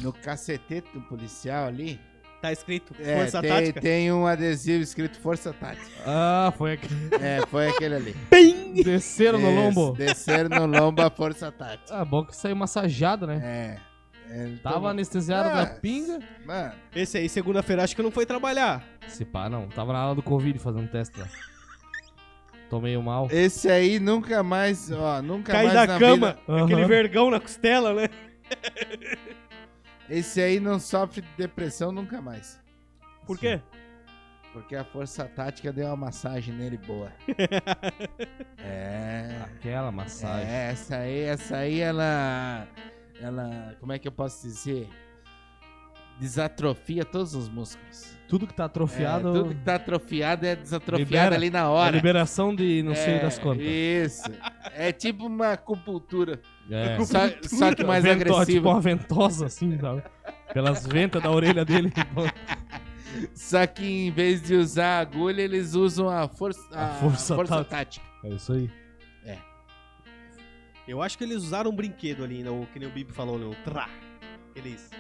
No cacetete do policial ali, Tá escrito é, força tem, tática. tem um adesivo escrito Força Tática. Ah, foi aqui. É, foi aquele ali. *laughs* Pim! Desceram no Esse, lombo. Desceram no lombo a Força Tática. Ah, bom que saiu massageado, né? É. Ele Tava tomou- anestesiado da pinga. Mano, Esse aí, segunda-feira, acho que não foi trabalhar. Se pá, não. Tava na aula do Covid fazendo teste lá. Tomei o mal. esse aí nunca mais, ó, nunca Cair mais da na cama, Aham. aquele vergão na costela, né? vida. *laughs* Esse aí não sofre de depressão nunca mais. Por quê? Porque a Força Tática deu uma massagem nele boa. *laughs* é. Aquela massagem. É, essa aí, essa aí, ela. Ela. Como é que eu posso dizer? Desatrofia todos os músculos. Tudo que tá atrofiado. É, tudo que tá atrofiado é desatrofiado Libera. ali na é hora. liberação de não sei É, das quantas. Isso. É tipo uma acupuntura. É. Só, só que mais Vento- Tipo agressiva. uma ventosa, assim, sabe? Pelas ventas da orelha dele. *laughs* Só que em vez de usar a agulha, eles usam a força, a A força força, tática. tática. É isso aí. Eu acho que eles usaram um brinquedo ali, né? o que nem o Bibi falou, né? O trá. Eles.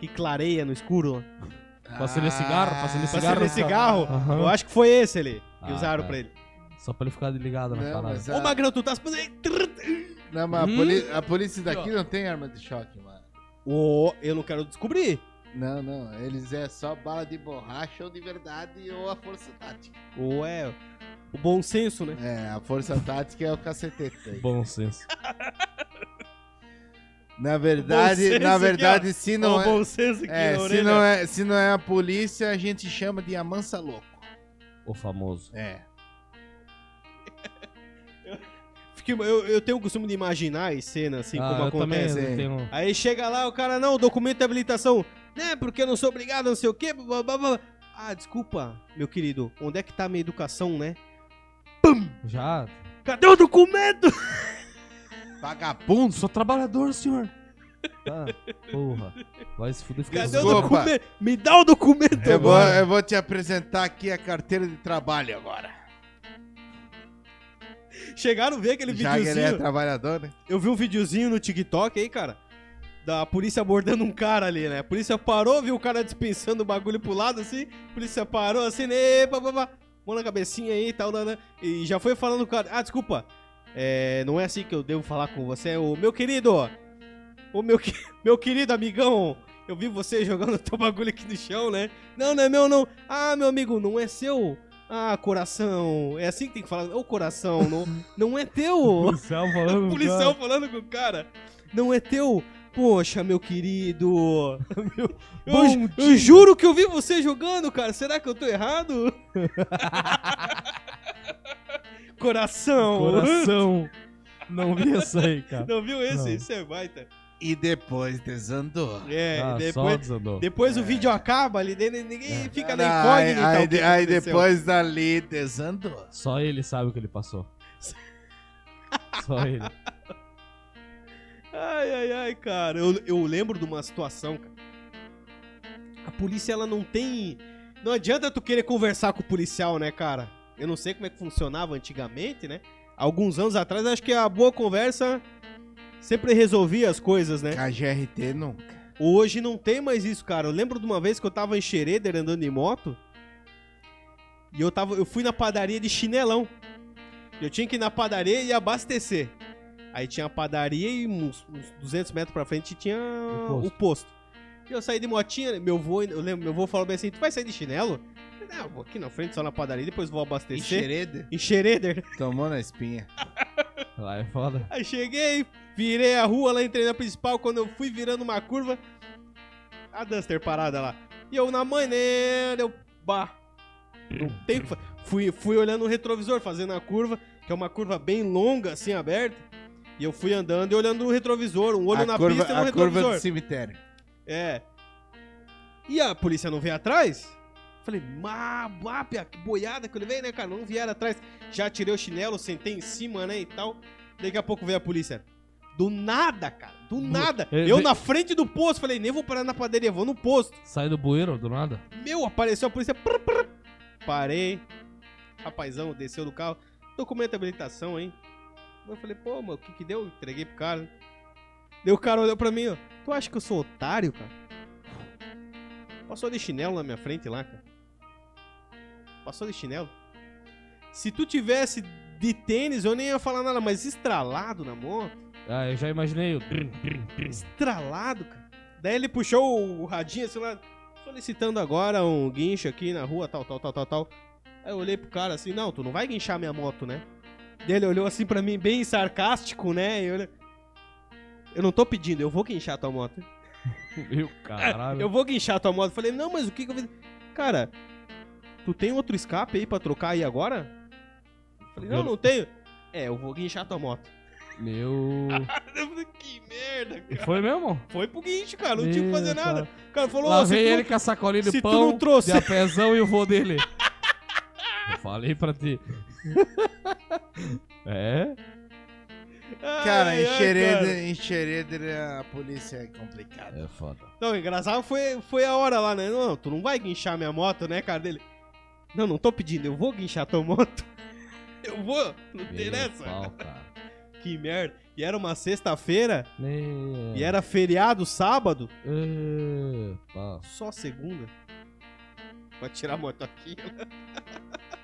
Que clareia no escuro. *laughs* Acender cigarro, Pra Cigarro no cigarro. Eu acho que foi esse ali. Que Ah, usaram tá. pra ele. Só pra ele ficar ligado na parada. Ô, a, Magrão, tu tá se fazendo. *laughs* não, mas a, Hum. poli- a polícia daqui não tem arma de choque, mano. Ô, eu não quero descobrir. Não, não. Eles é só bala de borracha ou de verdade ou a força tática. Ou é o bom senso, né? É, a força tática é o cacetete aí. Bom senso. Na verdade, senso na aqui, verdade, se Ó, não o é, bom senso aqui é, na se orelha. não é, se não é a polícia, a gente chama de amansa louco. O famoso. É. Fiquei- eu, eu tenho o costume de imaginar as cenas assim, Ah, como eu também acontece. tenho... Aí chega lá, o cara, não, documento de habilitação. Né, porque eu não sou obrigado, não sei o quê. blá, blá, blá. Ah, desculpa, meu querido. Onde é que tá a minha educação, né? Já. Cadê o documento? *laughs* Vagabundo. Sou trabalhador, senhor. Ah, porra. Vai se fuder. fica Cadê o Desculpa. documento? Me dá o documento Eu vou, agora. eu vou te apresentar aqui a carteira de trabalho agora. Chegaram a ver aquele Já que ele é videozinho. trabalhador, né? Eu vi um videozinho no TikTok aí, cara. Da polícia abordando um cara ali, né? A polícia parou, viu o cara dispensando o bagulho pro lado assim. A polícia parou assim, né? Pá, pá, pá. Mão na cabecinha aí e tal, né, né? E já foi falando com o cara. Ah, desculpa. É, não é assim que eu devo falar com você. O meu querido. O meu, que- *laughs* meu querido amigão. Eu vi você *laughs* jogando teu bagulho aqui no chão, né? Não, não é meu, não. Ah, meu amigo, não é seu. Ah, coração. É assim que tem que falar. Ô, coração, não, *laughs* não é teu. Policial falando. O policial falando com o cara. Não é teu? Poxa, meu querido. Meu- eu, eu juro que eu vi você jogando, cara. Será que eu tô errado? *laughs* Coração. Coração. Não vi essa aí, cara. Não viu esse? Não. Isso é baita. E depois desandou. É, Ah, só depois, desandou. depois o vídeo acaba ali, ninguém fica na Ah, incógnita. Aí, aí, aí depois dali desandou. Só ele sabe o que ele passou. *laughs* Só ele. Ai, ai, ai, cara. Eu, eu lembro de uma situação, cara. A polícia, ela não tem. Não adianta tu querer conversar com o policial, né, cara? Eu não sei como é que funcionava antigamente, né? Alguns anos atrás, acho que a boa conversa sempre resolvia as coisas, né? KGRT nunca. Hoje não tem mais isso, cara. Eu lembro de uma vez que eu tava em Xereder andando de moto. E eu, tava, eu fui na padaria de chinelão. Eu tinha que ir na padaria e abastecer. Aí tinha a padaria e uns, uns 200 metros pra frente tinha O o posto. posto. E eu saí de motinha, meu avô, eu lembro, meu avô falou bem assim, tu vai sair de chinelo? Eu falei, Não, eu vou aqui na frente, só na padaria, depois vou abastecer. Xereda? Em Xereder. *laughs* Tomou na espinha. *laughs* Lá é foda. Aí cheguei, virei a rua lá, entrei na principal. Quando eu fui virando uma curva, a Duster parada lá. E eu na maneira, eu. Bah. Não tem o que fa- fui, fui olhando o retrovisor, fazendo a curva, que é uma curva bem longa, assim, aberta. E eu fui andando e olhando no retrovisor, um olho a na curva, pista e no a curva retrovisor. do cemitério. É. E a polícia não veio atrás? Falei, má, má, que boiada que eu levei, né, cara? Não vieram atrás. Já tirei o chinelo, sentei em cima, né, e tal. Daqui a pouco veio a polícia. Do nada, cara. Do nada. Ele Eu veio- na frente do posto. Falei, nem vou parar na padaria, vou no posto. Sai do bueiro do nada. Meu, apareceu a polícia. prr, prr. Parei. Rapazão, desceu do carro. Documento de habilitação, hein? Eu falei, pô, mano, o que que deu? Entreguei pro cara. Daí o cara olhou pra mim, ó. Tu acha que eu sou otário, cara? Passou de chinelo na minha frente lá, cara. Passou de chinelo. Se tu tivesse de tênis, eu nem ia falar nada, mas estralado na moto. Ah, eu já imaginei o. Estralado, cara. Daí ele puxou o radinho assim lá, solicitando agora um guincho aqui na rua, tal, tal, tal, tal, tal. Aí eu olhei pro cara assim, não, tu não vai guinchar minha moto, né? Ele olhou assim pra mim, bem sarcástico, né? Eu, eu não tô pedindo, eu vou guinchar tua moto. *laughs* Meu caralho. Eu vou guinchar tua moto. Falei, não, mas o que que eu fiz? Cara, tu tem outro escape aí pra trocar aí agora? Falei, não, não tenho. É, eu vou guinchar tua moto. Meu. *laughs* Que merda, E cara. foi mesmo? Foi pro guincho, cara, não tinha que fazer Meu, nada. cara. O cara falou, Lá "Ô, se vem ele não- com a sacolinha de se tu pão, não trouxe- de apezão e o vô dele. *laughs* Eu falei pra ti. *laughs* é? Cara, Ai, em ai, Xereder, cara. em Xereder a polícia é complicada. É foda. Não, o engraçado foi, foi a hora lá, né? Não, tu não vai guinchar minha moto, né, cara dele? Não, não tô pedindo, eu vou guinchar tua moto. *laughs* Eu vou, não Meu nessa. pau, *laughs* cara. Que merda. E era uma sexta-feira, Meu. e era feriado sábado, É, só segunda. Vai tirar a moto aqui.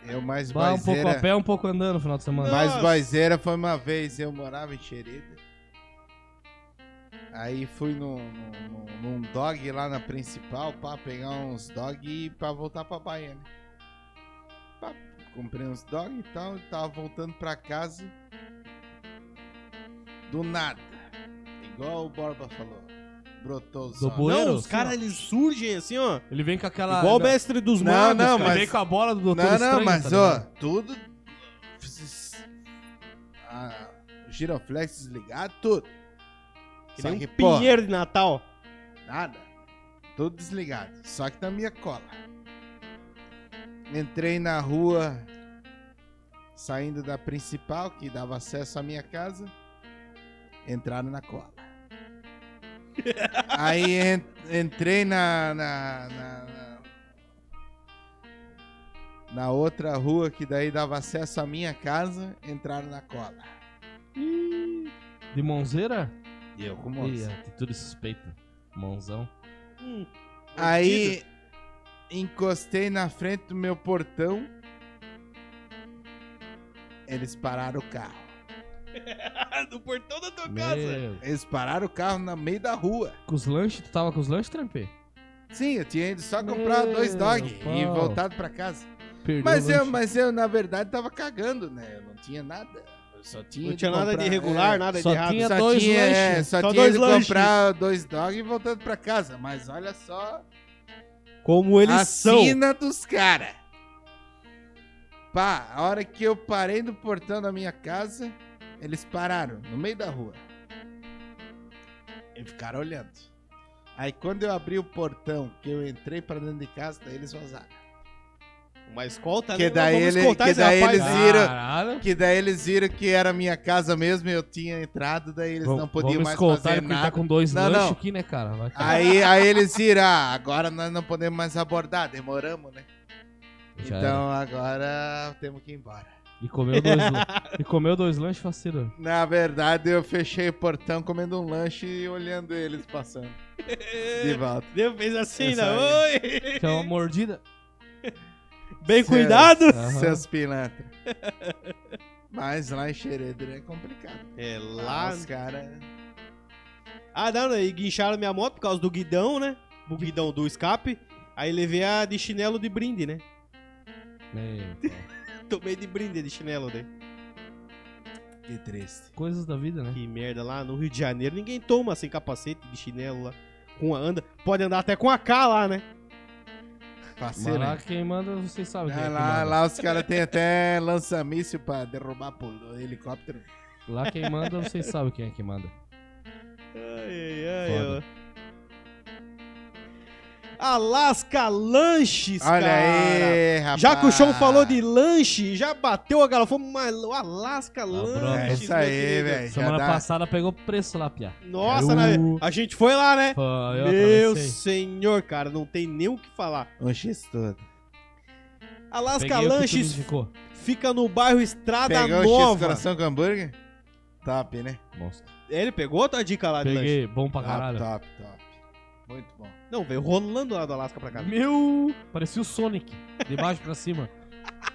Eu mais Vai um pouco a pé, um pouco andando no final de semana. Mais Nossa. baizeira foi uma vez, eu morava em Xereder. Aí fui no, no- no- num dog lá na principal pra pegar uns dog e pra voltar pra Bahia, né? Pá, comprei uns dog e tal, tava voltando pra casa. Do nada. Igual o Borba falou. Brotou Do bueiro? Não, os caras eles surgem assim, ó. Ele vem com aquela. Igual o mestre dos Não, magos. não, cara. Ele mas- vem com a bola do Doutor Não, Estranho, não, mas tá ó, ligado? tudo. Ah, o giroflex desligado, tudo. Que Só nem que, um pô, pinheiro de Natal. nada. Tudo desligado. Só que na minha cola. Entrei na rua, saindo da principal, que dava acesso à minha casa. Entraram na cola. Aí en- entrei na na, na, na- na outra rua, que daí dava acesso à minha casa. Entraram na cola. De mãozeira? E eu com Ih, moça. atitude suspeita. Mãozão. Hum, Aí encostei na frente do meu portão. Eles pararam o carro. *laughs* do portão da tua casa. Meu. Eles pararam o carro no meio da rua. Com os lanches, tu tava com os lanches, Trampê? Sim, eu tinha ido só comprar Meu dois dog e pau. voltado pra casa. Perdeu Mas eu, mas eu, na verdade, tava cagando, né? Eu não tinha nada. Eu só tinha Não tinha nada de irregular, é, nada Só de errado. tinha Só dois tinha, é, lanches. só Só tinha dois ido lanches. comprar dois dog e voltando pra casa. Mas olha só Como eles a são. sina dos caras. Pá, a hora que eu parei no portão da minha casa, eles pararam no meio da rua. E ficaram olhando. Aí quando eu abri o portão, que eu entrei pra dentro de casa, daí eles vazaram. Uma escolta, Que né? daí Vamos ele- escoltar que daí rapaz. eles viram- Caralho. Que daí eles viram que era minha casa mesmo e eu tinha entrado, daí eles Vamos- não podiam vamos mais escoltar fazer ele porque nada. tá com dois Não, lanches não. aqui, né, cara? Vai que- Aí, aí eles viram, ah, agora nós não podemos mais abordar, demoramos, né? Já então agora temos que ir embora. E comeu dois, e comeu dois lanches faceiro. Na verdade, eu fechei o portão comendo um lanche e olhando eles passando. De volta. Deus fez assim, né? aí. Oi! Que é uma mordida. Bem Cê- cuidado! Seus pilantras. Mas lá em Xeredra é complicado. É, Lá lá... os caras... Ah, não? E guincharam minha moto por causa do guidão, né? O guidão do escape. Aí levei a de chinelo de brinde, né? Meu. Tomei de brinde de chinelo, né? Que triste. Coisas da vida, né? Que merda, lá no Rio de Janeiro ninguém toma sem capacete de chinelo lá. Com a anda. Pode andar até com a K lá, né? Mas Parceiro. lá quem manda, vocês sabem quem é Ah, que lá, manda. lá os caras têm até lança-míssil pra derrubar por helicóptero. Lá quem manda, vocês sabem quem é que manda. Ai, ai, Foda. Alaska Lanches, Olha cara. aí, rapaz. Já que o Chão falou de lanche, já bateu a galera. Fomos mais o Alaska bronca. Lanches. É isso aí, velho. Semana dá- passada pegou preço lá, Pia. Nossa, Eu- né? a gente foi lá, né? Pô, eu Meu atravessei. senhor, cara, não tem nem o que falar. X todo. Alaska Peguei o Lanches fica no bairro Estrada Pegou o X Nova. coração com hambúrguer? Top, né? Monstro. Ele pegou outra dica lá de lanche? Peguei, bom pra Top, caralho. top, top. Muito bom. Não, veio rolando lá do Alasca pra cá. Meu, parecia o Sonic, de baixo pra cima.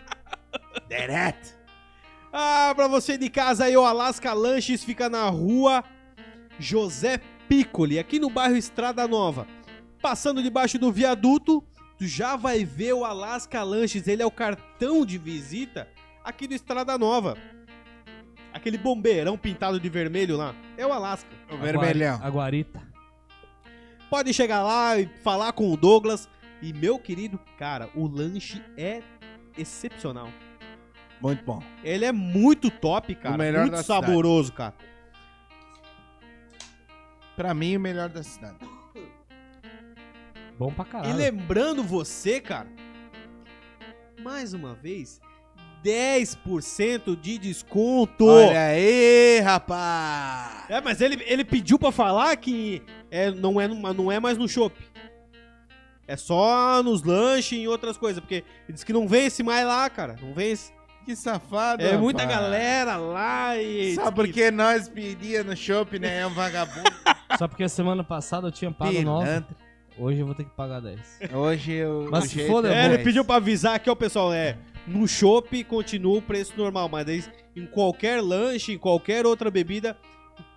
*laughs* Direto. Ah, pra você de casa aí, o Alaska Lanches fica na rua José Piccoli, aqui no bairro Estrada Nova. Passando debaixo do viaduto, tu já vai ver o Alaska Lanches. Ele é o cartão de visita aqui do Estrada Nova. Aquele bombeirão pintado de vermelho lá. É o Alaska. O vermelhão. A guarita. Pode chegar lá e falar com o Douglas. E, meu querido, cara, o lanche é excepcional. Muito bom. Ele é muito top, cara. O melhor muito da cidade. saboroso, cara. Pra mim, o melhor da cidade. Bom pra E caralho. lembrando você, cara, mais uma vez, 10% de desconto. Olha aí, rapaz. É, mas ele, ele pediu pra falar que é, não, é, não é mais no shopping. É só nos lanches e outras coisas, porque ele disse que não vence mais lá, cara. Não vence. Que safado, É muita rapaz. galera lá e. Só porque nós pedia no shopping, né? É um vagabundo. *laughs* Só porque a semana passada eu tinha pago 9. Pilantra. Hoje eu vou ter que pagar 10. Hoje eu. Mas o se foda, É, bom. ele pediu pra avisar aqui, ó, pessoal, é. No shopping continua o preço normal, mas daí em qualquer lanche, em qualquer outra bebida,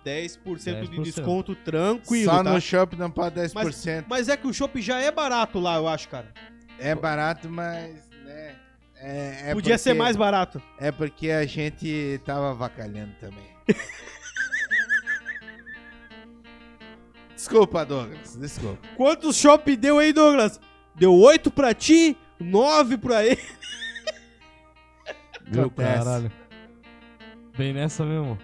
10%, de 10%. desconto tranquilo, Só tá? no shopping não pode 10%. Mas é que o shopping já é barato lá, eu acho, cara. É barato, mas. Né, é, é Podia ser porque- mais barato. É porque a gente tava avacalhando também. *laughs* desculpa, Douglas. Desculpa. Quantos shopping deu aí, Douglas? Deu 8 pra ti, 9 pra ele. Meu Acontece. caralho. Bem nessa mesmo.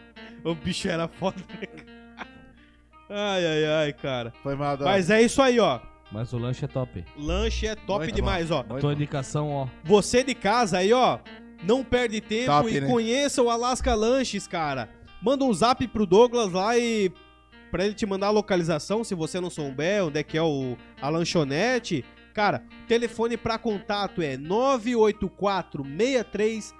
O bicho era foda? *laughs* Ai, ai, ai, cara. Foi mal, Douglas. Mas é isso aí, ó. Mas o lanche é top. Lanche é top Muito demais, ó. Muito Tua bom. indicação, ó. Você de casa aí, ó, não perde tempo Top, e né? conheça o Alaska Lanches, cara. Manda um zap pro Douglas lá e pra ele te mandar a localização, se você não souber onde é que é o, a lanchonete. Cara, telefone pra contato é 984 63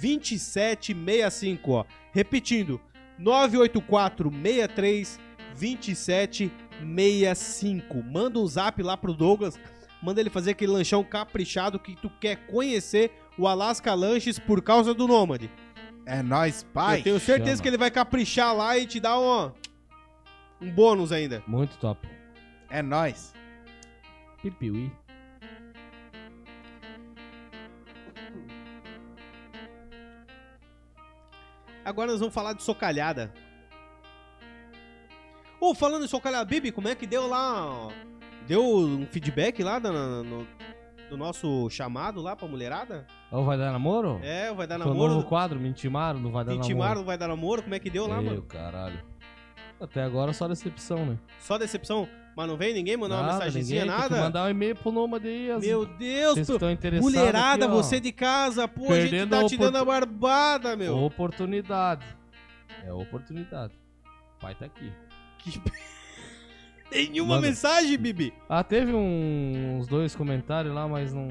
2765, ó. Repetindo, 984 63 2765. Manda um zap lá pro Douglas manda ele fazer aquele lanchão caprichado que tu quer conhecer o Alaska Lanches por causa do Nômade. É nóis, pai. Eu tenho certeza chama. que ele vai caprichar lá e te dar um, um bônus ainda. Muito top. É nóis. Pipiui. Agora nós vamos falar de socalhada. Ô, falando em socalhada, Bibi, como é que deu lá? Deu um feedback lá da- no- do nosso chamado lá pra mulherada? Ou vai dar namoro? É, vai dar Foi namoro. novo quadro, me intimaram, não vai dar Te namoro. intimaram, não vai dar namoro? Como é que deu lá, Meu mano? caralho. Até agora só decepção, né? Só decepção. Mas não veio ninguém mandar uma mensagenzinha, ninguém, nada? mandar um e-mail pro Nômade aí. as- Meu Deus, Vocês pô. estão interessados mulherada, aqui, você de casa, pô, a gente Perdendo tá te dando a barbada, meu. Oportunidade. É oportunidade. O pai tá aqui. Que... *laughs* Nenhuma Manda. mensagem, Bibi. Ah, teve um- uns dois comentários lá, mas não,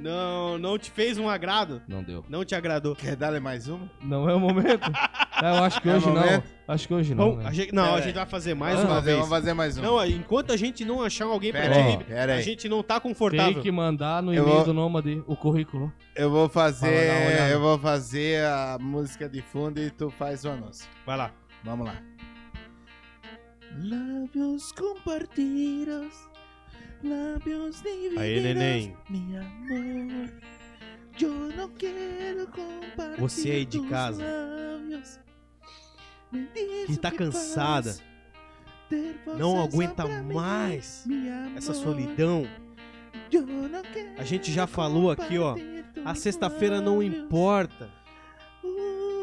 Não, não te fez um agrado. não deu. Não te agradou. Quer dar mais uma? Não é o momento. *laughs* É, eu acho que É o hoje não. momento? Acho que hoje não. Bom, né? a gente, não, a gente vai fazer mais Ah, uma vamos fazer, vez. Vamos fazer mais uma. Não, enquanto a gente não achar alguém pra Pera aí, pera a aí. gente não tá confortável. Tem que mandar no Eu e-mail vou- do Nômade o currículo. Eu vou Fala, dá uma fazer. olhada. Eu vou fazer a música de fundo e tu faz o anúncio. Vai lá. Vamos lá. Lábios compartidos, lábios divididos. Aí, neném. Mi amor, eu não quero compartir Você aí de casa, lábios. Que tá cansada, faz ter não aguenta mim, mais mi amor. essa solidão. A gente já falou aqui, ó, A sexta-feira não importa.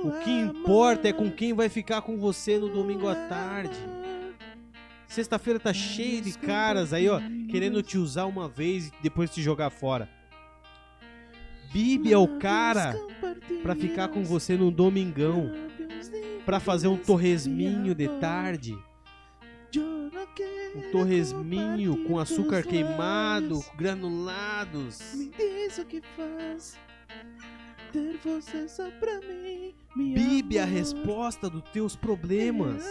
O que importa é com quem vai ficar com você no domingo à tarde. Sexta-feira tá cheio de caras aí, ó, querendo te usar uma vez e depois te jogar fora. Bibi é o cara pra ficar com você no domingão, pra fazer um torresminho de tarde, um torresminho com açúcar queimado, granulados. Me diz o que faz ter você só pra mim. mi Bibi é a resposta dos teus problemas,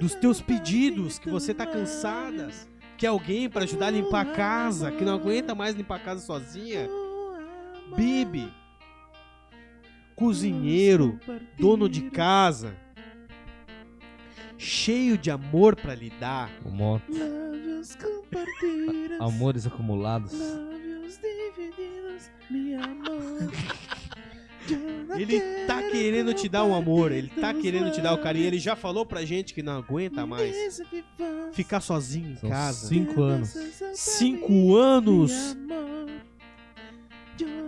dos teus pedidos que você tá cansada, que é alguém pra ajudar a limpar a casa, que não aguenta mais limpar a casa sozinha. Bibi, cozinheiro, dono de casa, cheio de amor pra lhe dar. Compartidos. Amores acumulados. Lábios divididos, mi amor. *laughs* Ele tá querendo te dar um amor, ele tá querendo te dar o carinho. Ele já falou pra gente que não aguenta mais ficar sozinho em São casa. cinco anos. Cinco anos.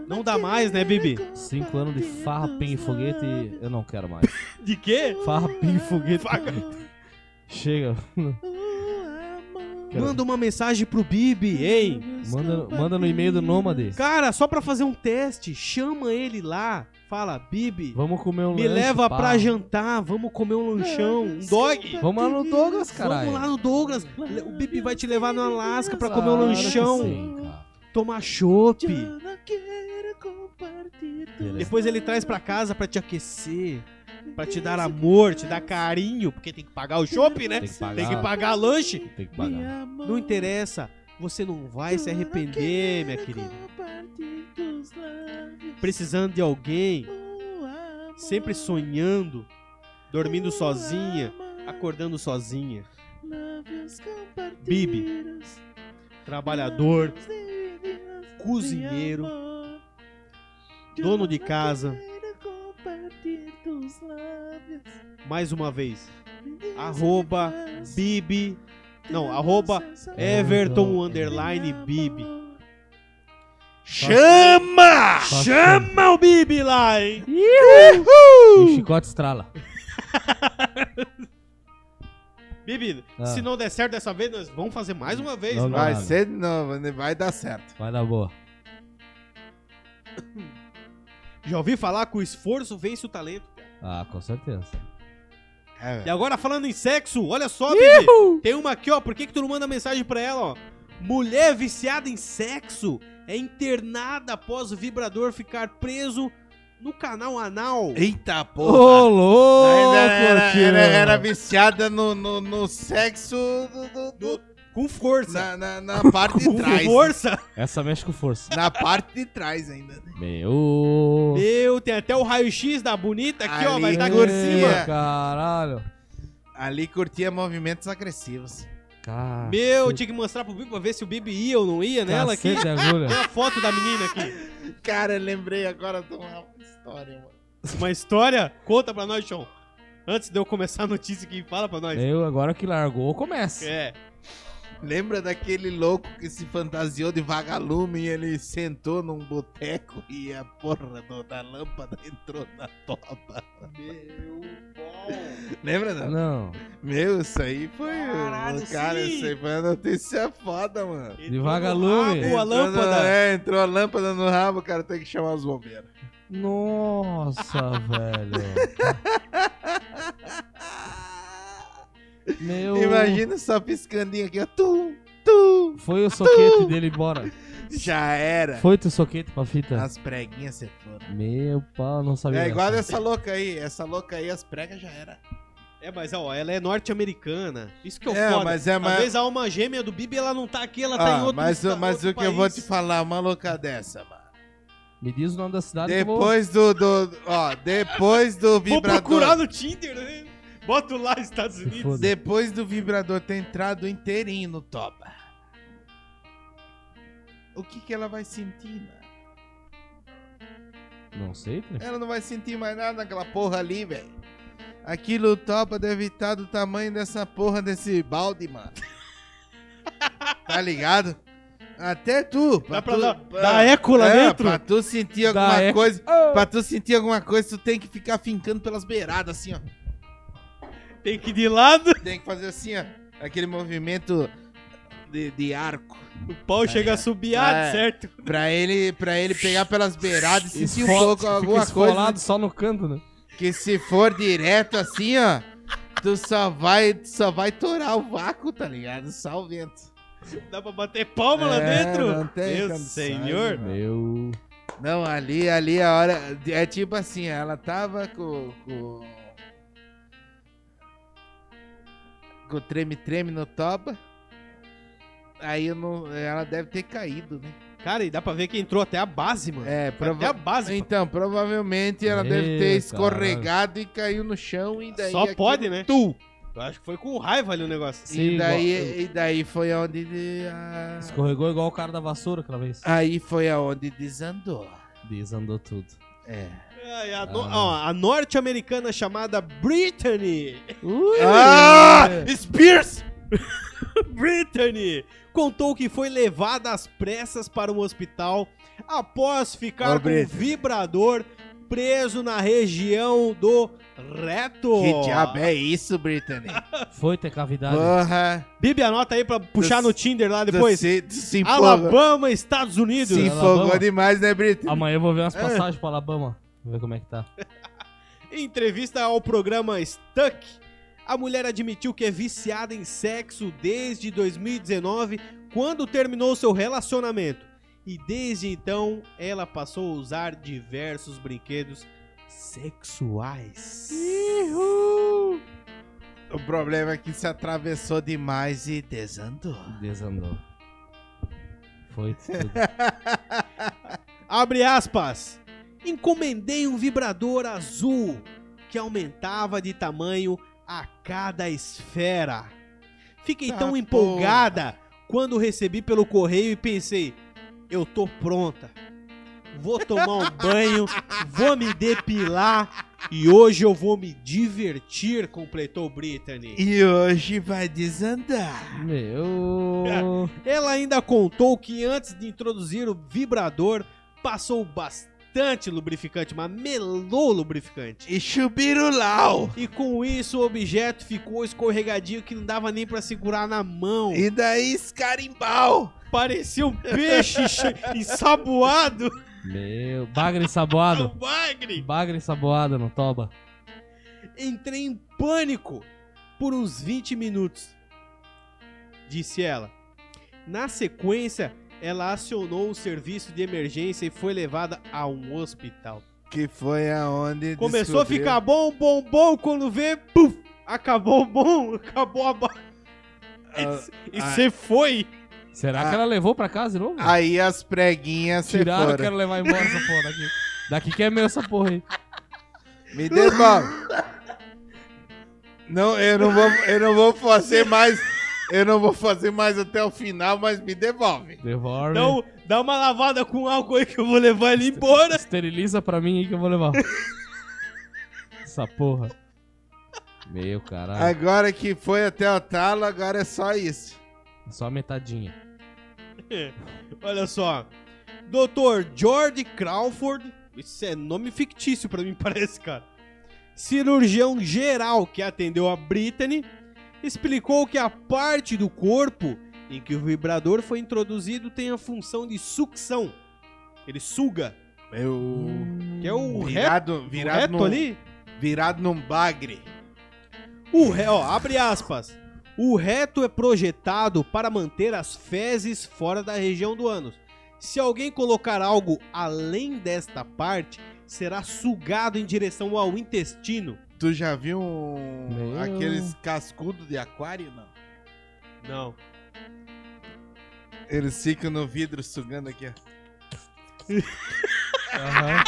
Não dá mais, né, Bibi? Cinco anos de farra, pinho e foguete, eu não quero mais. De quê? Farra, pinho e foguete. Chega. Manda uma mensagem pro Bibi, hein? Manda, manda no e-mail do Nômade. Cara, só pra fazer um teste, chama ele lá. Fala, Bibi, Vamos comer um me lanche, leva pá. pra jantar, vamos comer um lanchão, um dog. Vamos lá no Douglas, caralho. Vamos lá no Douglas. O Bibi vai te levar no Alasca pra comer um Claro que lanchão, cara. tomar chopp. Depois ele traz pra casa pra te aquecer, pra te dar amor, te dar carinho, porque tem que pagar o chopp, né? Tem que pagar. Tem que pagar lanche. Tem que pagar. Não interessa, você não vai se arrepender, minha querida. Precisando de alguém, sempre sonhando, dormindo sozinha, acordando sozinha. Bibi, trabalhador, cozinheiro, dono de casa. Mais uma vez, arroba Bibi, não, arroba Everton underline Bibi. Chama! Só Chama o Bibi lá, hein? E o chicote estrala. *laughs* Bibi, Ah. se não der certo dessa vez, nós vamos fazer mais uma vez. Não? Vai Nada. ser de novo, né? vai dar certo. Vai dar boa. Já ouvi falar que o esforço vence o talento. Ah, com certeza. É, E agora falando em sexo, olha só, Bibi. Tem uma aqui, ó. Por que, que tu não manda mensagem pra ela, ó? Mulher viciada em sexo é internada após o vibrador ficar preso no canal anal. Eita Ô, porra! louco, Ainda era, era, era viciada no, no, no sexo do- do- do- Com força. na, na, na *laughs* parte de Com trás. força. Essa mexe com força. Na parte de trás ainda. né? Meu. Meu, tem até o raio-x da bonita aqui, ó. Ali, Vai dar por por cima. Caralho. Ali curtia movimentos agressivos. Cara. Meu, tinha que mostrar pro Bibi pra ver se o Bibi ia ou não ia nela aqui. Cacete de agulha. Tem a foto da menina aqui. Cara, eu lembrei agora de uma história, mano. Uma história? Conta pra nós, Sean. Antes de eu começar a notícia aqui, fala pra nós. Eu, agora que largou, começa. É. Lembra daquele louco que se fantasiou de vagalume e ele sentou num boteco e a porra do- da lâmpada *laughs* entrou na toba? Meu pau. Lembra não? Não. Meu, isso aí foi. Caralho, cara, sim. isso aí foi uma notícia foda, mano. Entrou no vagalume. rabo a Entrou no- lâmpada. é, entrou a lâmpada no rabo, o cara tem que chamar os bombeiros. Nossa, *laughs* velho. *laughs* Meu. Imagina só piscandinho aqui, ó. Tu, tu. Foi o soquete dele embora. Já era. Foi teu soquete pra fita. As preguinhas se foram. Meu pau, não sabia. É igual dessa. essa louca aí. Essa louca aí, as pregas já era. É, mas ó, ela é norte-americana. Isso que é o É, foda. mas é mais- Talvez a alma gêmea do Bibi, ela não tá aqui, ela tá em Ah, outro mas esta- mas outro o que eu vou país. te falar, uma louca dessa, mano. Me diz o nome da cidade eu vou. Depois do, do. Ó, depois do Vou vibrador. procurar no Tinder, né? Boto lá Estados Unidos. foda. Depois do vibrador ter entrado inteirinho no toba. O que que ela vai sentir, mano? Não sei, né? Ela não vai sentir mais nada naquela porra ali, velho. Aquilo topa deve estar do tamanho dessa porra desse balde, mano. *laughs* tá ligado? Até tu. Dá pra tu, dar, dar eco lá é, dentro? Pra tu sentir alguma eco. coisa. Pra tu sentir alguma coisa, tu tem que ficar fincando pelas beiradas, assim, ó. Tem que ir de lado, Tem que fazer assim, ó. Aquele movimento de, de arco. o pau chega a subir, ah, É. certo? Pra ele, pra ele pegar pelas beiradas e sentir um pouco alguma coisa. só no canto, né? Que se for direto assim, ó, tu só vai, tu só vai torar o vácuo, tá ligado? Só o vento. Dá pra bater palma lá É, dentro? não tem Meu senhor. Meu. Não, ali, ali a hora. É tipo assim, ela tava com. com... o treme-treme no toba. Aí eu não, ela deve ter caído, né? Cara, e dá pra ver que entrou até a base, mano. É, Foi Até a prova... base. Então, provavelmente ela deve Ê, ter escorregado e caiu no chão e daí. Só aquilo- pode, né? Tu! Eu acho que foi com raiva ali o negócio. Sim, e, daí, igual- e daí foi onde. de- a- Escorregou igual o cara da vassoura aquela vez. Aí foi aonde desandou. Desandou tudo. É. Ai, a, no- Ah. ó, a norte-americana chamada Brittany. Ui! Ah! Spears! *laughs* Brittany contou que foi levada às pressas para um hospital após ficar Ô, com um vibrador preso na região do reto. Que diabo é isso, Brittany? *laughs* Foi ter cavidade. Porra! Bibi, anota aí pra puxar no Tinder lá depois. se, se Alabama, Estados Unidos. se Alabama. empolgou demais, né, Brittany? Amanhã eu vou ver umas É. passagens pra Alabama. Vou ver como é que tá. *laughs* Em entrevista ao programa Stuck, a mulher admitiu que é viciada em sexo desde 2019, quando terminou seu relacionamento. E desde então, ela passou a usar diversos brinquedos sexuais. O problema é que se atravessou demais e desandou. Desandou. Foi *laughs* tudo. Abre aspas. Encomendei um vibrador azul que aumentava de tamanho a cada esfera. Fiquei Tá tão empolgada quando recebi pelo correio e pensei: eu tô pronta. Vou tomar um *laughs* banho, vou me depilar e hoje eu vou me divertir, completou Brittany. E hoje vai desandar. Meu. Ela ainda contou que antes de introduzir o vibrador, passou bastante lubrificante, mas melou lubrificante. E chubirulau. E com isso o objeto ficou escorregadio que não dava nem pra segurar na mão. E daí escarimbau. Parecia um peixe ensaboado. Meu. Bagre Um ensaboado. *laughs* bagre. Bagre ensaboado no toba. Entrei em pânico por uns 20 minutos, disse ela. Na sequência, ela acionou o serviço de emergência e foi levada a um hospital. Que foi aonde Começou a descobriu- ficar bom, bom, bom, quando vê, puf, acabou o bom, *laughs* acabou a ba... Ah, E ah. você foi. Será Ah. que ela levou pra casa de novo? Aí as preguinhas se Tiraram, foram. quero levar embora essa porra daqui. Daqui que é meu essa porra aí. Me devolve. não, eu não vou, eu não vou fazer mais. Eu não vou fazer mais até o final, mas me devolve. Devolve. Então, dá uma lavada com álcool aí que eu vou levar ele embora. Esteriliza pra mim aí que eu vou levar. *laughs* Essa porra. Meu caralho. Agora que foi até o talo, agora é só isso. Só a metadinha. *laughs* Olha só. Dr. George Crawford. Isso é nome fictício pra mim, *laughs* parece, cara. Cirurgião geral que atendeu a Brittany. Explicou que a parte do corpo em que o vibrador foi introduzido tem a função de sucção. Ele suga. Eu... Que é o reto, Virado, o virado, reto num, ali. virado num bagre. O re... ó, abre aspas. O reto é projetado para manter as fezes fora da região do ânus. Se alguém colocar algo além desta parte, será sugado em direção ao intestino. Tu já viu um- Meu. aqueles cascudos de aquário, não? Não. Eles ficam no vidro sugando aqui, ó. *laughs* Aham.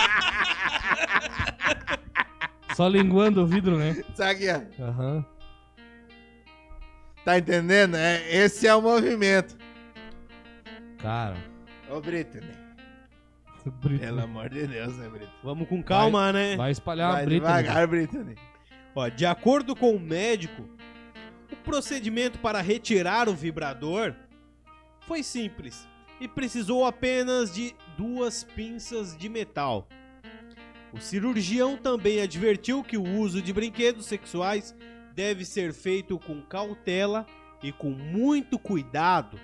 Só linguando o vidro, né? Sabe aqui, ó. Aham. Tá entendendo? É, esse é o movimento. Cara. Ô, Brittany. Brito. Pelo amor de Deus, né, Brittany? Vamos com calma, né? Vai espalhar Vai a né? devagar, Brittany. Ó, de acordo com o médico, o procedimento para retirar o vibrador foi simples e precisou apenas de duas pinças de metal. O cirurgião também advertiu que o uso de brinquedos sexuais deve ser feito com cautela e com muito cuidado,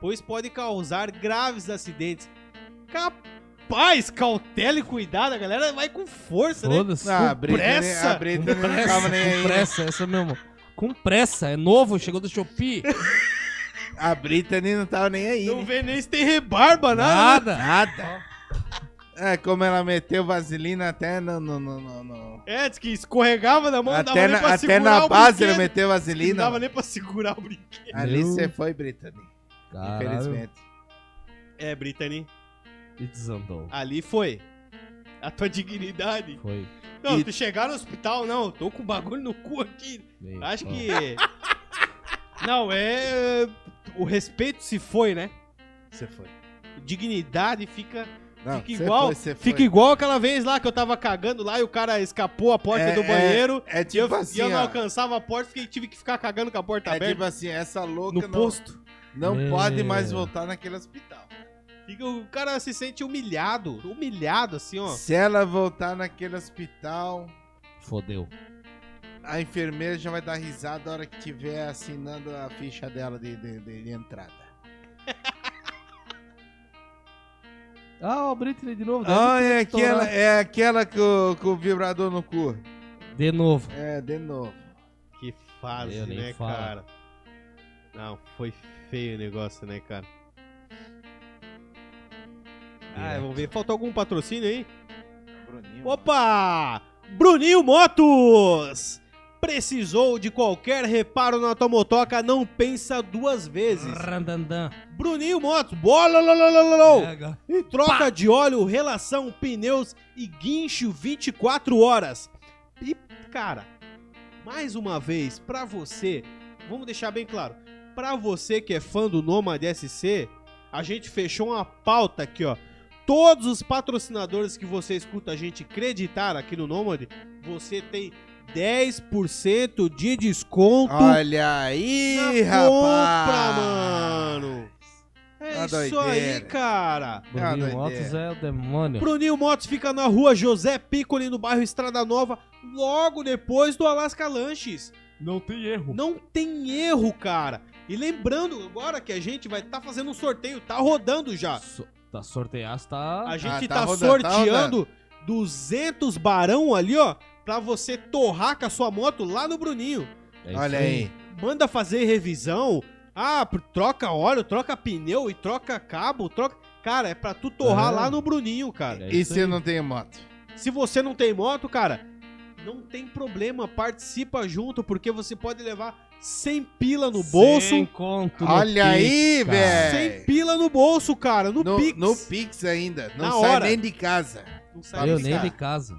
pois pode causar graves acidentes. Capaz, cautela e cuidado, a galera vai com força, né? Ah, a Com Brittany, pressa. a com não pressa, tava nem aí. com né? pressa, essa mesmo. Com pressa, é novo, chegou do Shopee. A Brittany não tava nem aí. Não né? vê nem se tem rebarba, nada. né? Nada. Nada. É, como ela meteu vaselina até no... no, no, no- no- É, diz que escorregava na mão, não dava Até, nem na, pra até segurar na o base ela brinquedo. meteu Não vaselina. dava nem pra segurar o brinquedo. Ali Meu. você foi, Brittany. Caralho. Infelizmente. É, Brittany, E desandou. ali foi. A tua dignidade. Foi. Não, E- tu chegar no hospital, não, tô com bagulho no cu aqui. Meio. Acho Ó. que. *laughs* Não, é. O respeito se foi, né? Você foi. Dignidade fica. Não, fica você igual. foi, você fica foi. igual aquela vez lá que eu tava cagando lá e o cara escapou a porta É, do é- banheiro. É e eu, tipo e assim, eu não ó, alcançava a porta, fiquei, tive que ficar cagando com a porta É aberta. tipo assim, essa louca no não, posto. não Meu. pode mais voltar naquele hospital. Fica- o cara se sente humilhado. Humilhado, assim, ó. Se ela voltar naquele hospital, Fodeu. a enfermeira já vai dar risada na hora que tiver assinando a ficha dela de, de- de- de entrada. *laughs* Ah, o Britney de novo. Ah, ter é aquela, é aquela com, com o vibrador no cu. De novo. É, de novo. Que fase, né, falo. cara? Não, foi feio o negócio, né, cara? Ah, Direto. vamos ver. Faltou algum patrocínio aí? Bruninho. Opa! Bruninho Motos! Precisou de qualquer reparo na tua motoca, não pensa duas vezes. Randandan. Bruninho Motos, bola, lo. Pega. Troca de óleo, relação, pneus e guincho 24 horas. E, cara, mais uma vez, pra você, vamos deixar bem claro, pra você que é fã do Nomad SC, a gente fechou uma pauta aqui, ó. Todos os patrocinadores que você escuta a gente acreditar aqui no Nomad, você tem 10% de desconto Olha aí, na compra, rapaz. mano. É Uma isso doideira. aí, cara. Bruninho doideira. Motos é o demônio. Bruninho Motos fica na rua José Piccoli, no bairro Estrada Nova, logo depois do Alaska Lanches. Não tem erro. Não tem erro, cara. E lembrando agora que a gente vai estar fazendo um sorteio, tá rodando já. So, tá sorteado, tá. A gente tá tá, rodando, tá sorteando 200 barão ali, ó, pra você torrar com a sua moto lá no Bruninho. É Olha aí. Manda fazer revisão. Ah, troca óleo, troca pneu e troca cabo, troca... Cara, é pra tu torrar É. lá no Bruninho, cara. É E se aí. não tem moto? Se você não tem moto, cara, não tem problema, participa junto, porque você pode levar 100 pila no bolso. Sem conto no Olha aí, Pix, cara. velho. 100 pila no bolso, cara, no, No, Pix. no Pix ainda. Não Na sai hora. nem de casa. Não sabe Eu nem de casa.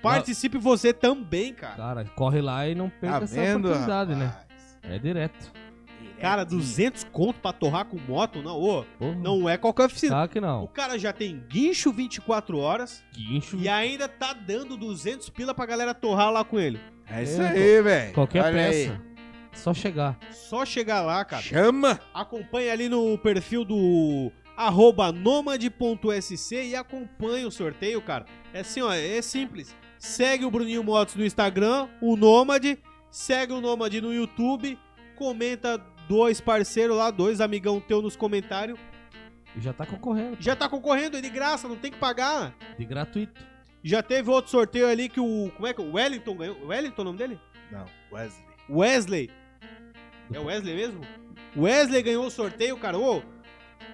Participe você também, cara. Cara, corre lá e não perca Tá essa vendo, oportunidade, né? rapaz? É direto. Cara, Direitinho. 200 conto pra torrar com moto, não, ô, Porra, não é qualquer oficina. Tá que O não. cara já tem guincho 24 horas Guincho. e ainda tá dando 200 pila pra galera torrar lá com ele. É isso É, aí, velho. Qualquer Olha aí. Só chegar. Só chegar lá, cara. Chama! Acompanhe ali no perfil do arroba nomad.sc e acompanhe o sorteio, cara. É assim, ó, é simples. Segue o Bruninho Motos no Instagram, o Nômade, segue o Nômade no YouTube, comenta dois parceiros lá, dois amigão teu nos comentários. E já tá concorrendo. Já tá concorrendo, é de graça, não tem que pagar. De gratuito. Já teve outro sorteio ali que o. Como é que é? O Wellington ganhou. Wellington é o nome dele? Não, Wesley. Wesley. É o Wesley mesmo? Wesley ganhou o sorteio, cara. Ô,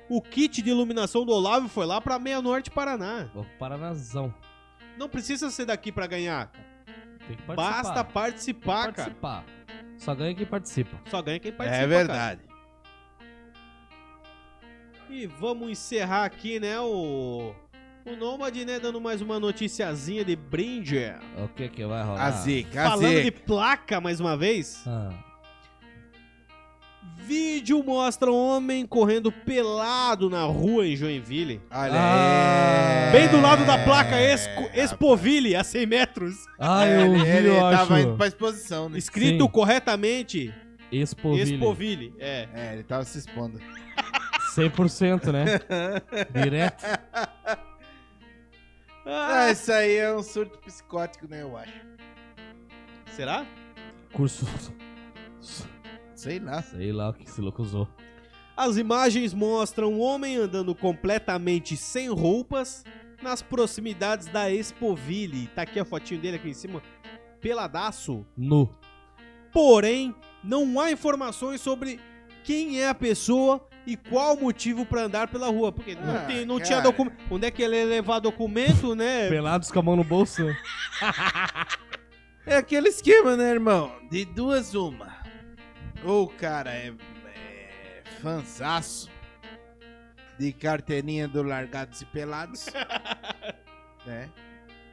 o kit de iluminação do Olavo foi lá pra Meia Norte, Paraná. Paranazão. Não precisa ser daqui pra ganhar. Tem que participar. Basta Tem participar, que cara. participar. Só ganha quem participa. Só ganha quem participa. É verdade. cara. E vamos encerrar aqui, né, o. O Nômade, né, dando mais uma noticiazinha de brinde. O que que vai rolar? A zica, a Falando de zica. placa mais uma vez. Ah, Vídeo mostra um homem correndo pelado na rua em Joinville. Olha Ah. aí. Bem do lado da placa Expo. Expoville, a 100 metros. Ah, É, eu ele, vi, ele eu tava acho. indo pra exposição, né? Escrito Sim. corretamente Expoville. Expoville. É. É, ele tava se expondo. 100%, né? *laughs* Direto. Ah, isso aí é um surto psicótico, né, eu acho. Será? Curso. Sei lá. Sei lá o que esse louco usou. As imagens mostram um homem andando completamente sem roupas nas proximidades da Expoville. Tá aqui a fotinho dele aqui em cima. Peladaço. Nu. Porém, não há informações sobre quem é a pessoa e qual o motivo pra andar pela rua. Porque não, Ah, tem, não tinha documento. Onde é que ele ia levar documento, né? Pelados com a mão no bolso. *laughs* É aquele esquema, né, irmão? De duas, uma. Ou o cara é, é fanzaço de carteirinha do Largados e Pelados. *laughs* né?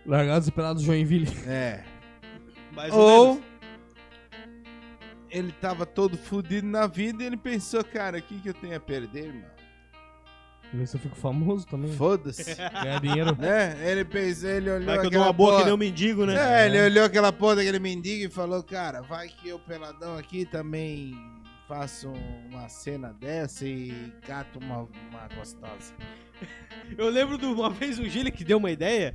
Largados e pelados Joinville. É. Mais ou Ou ele tava todo fudido na vida e ele pensou, cara, o que, que eu tenho a perder, irmão? Vê se eu fico famoso também. Foda-se. Ganhar dinheiro. né? Ele pensou, ele olhou Vai que eu dou aquela uma boa que porra- nem um mendigo, né? É, ele olhou aquela porra daquele mendigo e falou, cara, vai que eu peladão aqui também faço uma cena dessa e cato uma, uma gostosa. Eu lembro de uma vez o Gile que deu uma ideia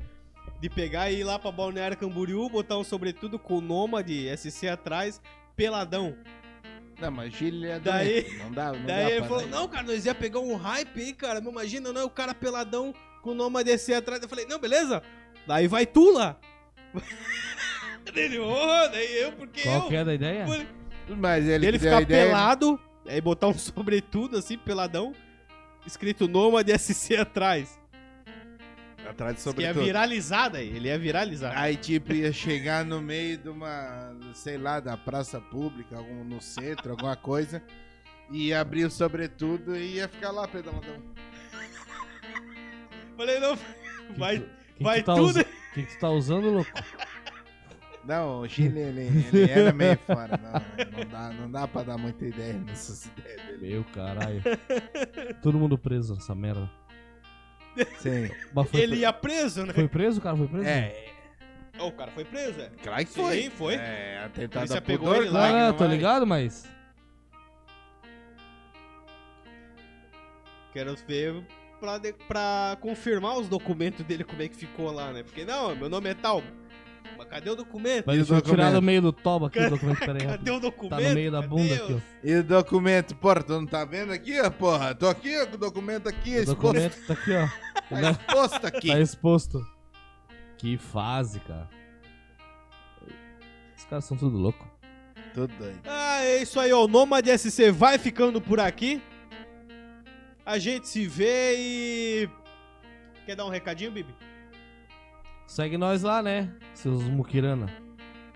de pegar e ir lá pra Balneário Camboriú, botar um sobretudo com o Nômade SC atrás, peladão. Não, mas Gil é Daí- doente, não dá, não Daí dá ele falou, dar. não, cara, nós ia pegar um hype aí, cara. Mas Imagina, não, o cara peladão com o Nômade SC atrás. Eu falei, não, beleza. Daí vai tu lá. *laughs* Ele, oh, daí eu, porque Qual eu. que é da ideia? Mas ele, Ele a ficar ideia, pelado, aí botar um *laughs* sobretudo assim, peladão, escrito Nômade SC atrás. Atrás de Que ia sobretudo. viralizar daí, ele ia viralizar. Aí, tipo, ia chegar no meio de uma, sei lá, da praça pública, algum, no centro, alguma coisa, e ia abrir o sobretudo e ia ficar lá pedaladão. *laughs* Falei, não, vai, Que vai que tu tá tudo. usa- que que tu tá usando, louco? *laughs* Não, o Chile, ele, ele era meio fora. Não, não, dá, não dá pra dar muita ideia nessas ideias dele. Meu caralho. Todo mundo preso nessa merda. Sim. Mas foi, Ele ia preso, né? foi preso, cara? Foi preso? É, Ó, o cara foi preso, é. claro que Sim, foi. foi. É, A atentado polícia a pegou pudor, ele lá, claro Ah, não tô vai. ligado, mas. Quero ver pra, de- pra confirmar os documentos dele, como é que ficou lá, né? Porque, não, meu nome é tal. Mas cadê o documento? Mas o deixa eu tirar do meio do toba aqui o documento. Pera aí. Cadê o documento? Tá no meio da Cadê bunda os- aqui, ó. E o documento? Porra, tu não tá vendo aqui, ó, porra? Tô aqui, ó, com o documento aqui, O exposto. documento tá aqui, ó. *laughs* Tá exposto aqui. Tá exposto. Que fase, cara. Os caras são tudo louco. Tudo doido. Ah, é isso aí, ó. O Nomad SC vai ficando por aqui. A gente se vê e. Quer dar um recadinho, Bibi? Segue nós lá, né? Seus muquirana.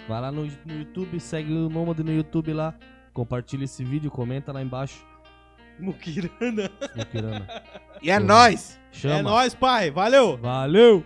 Vai lá no, no YouTube, segue o Nômade no YouTube lá. Compartilha esse vídeo, comenta lá embaixo. Mukirana. Muquirana. E é nóis! Chama. É nóis, pai. Valeu! Valeu!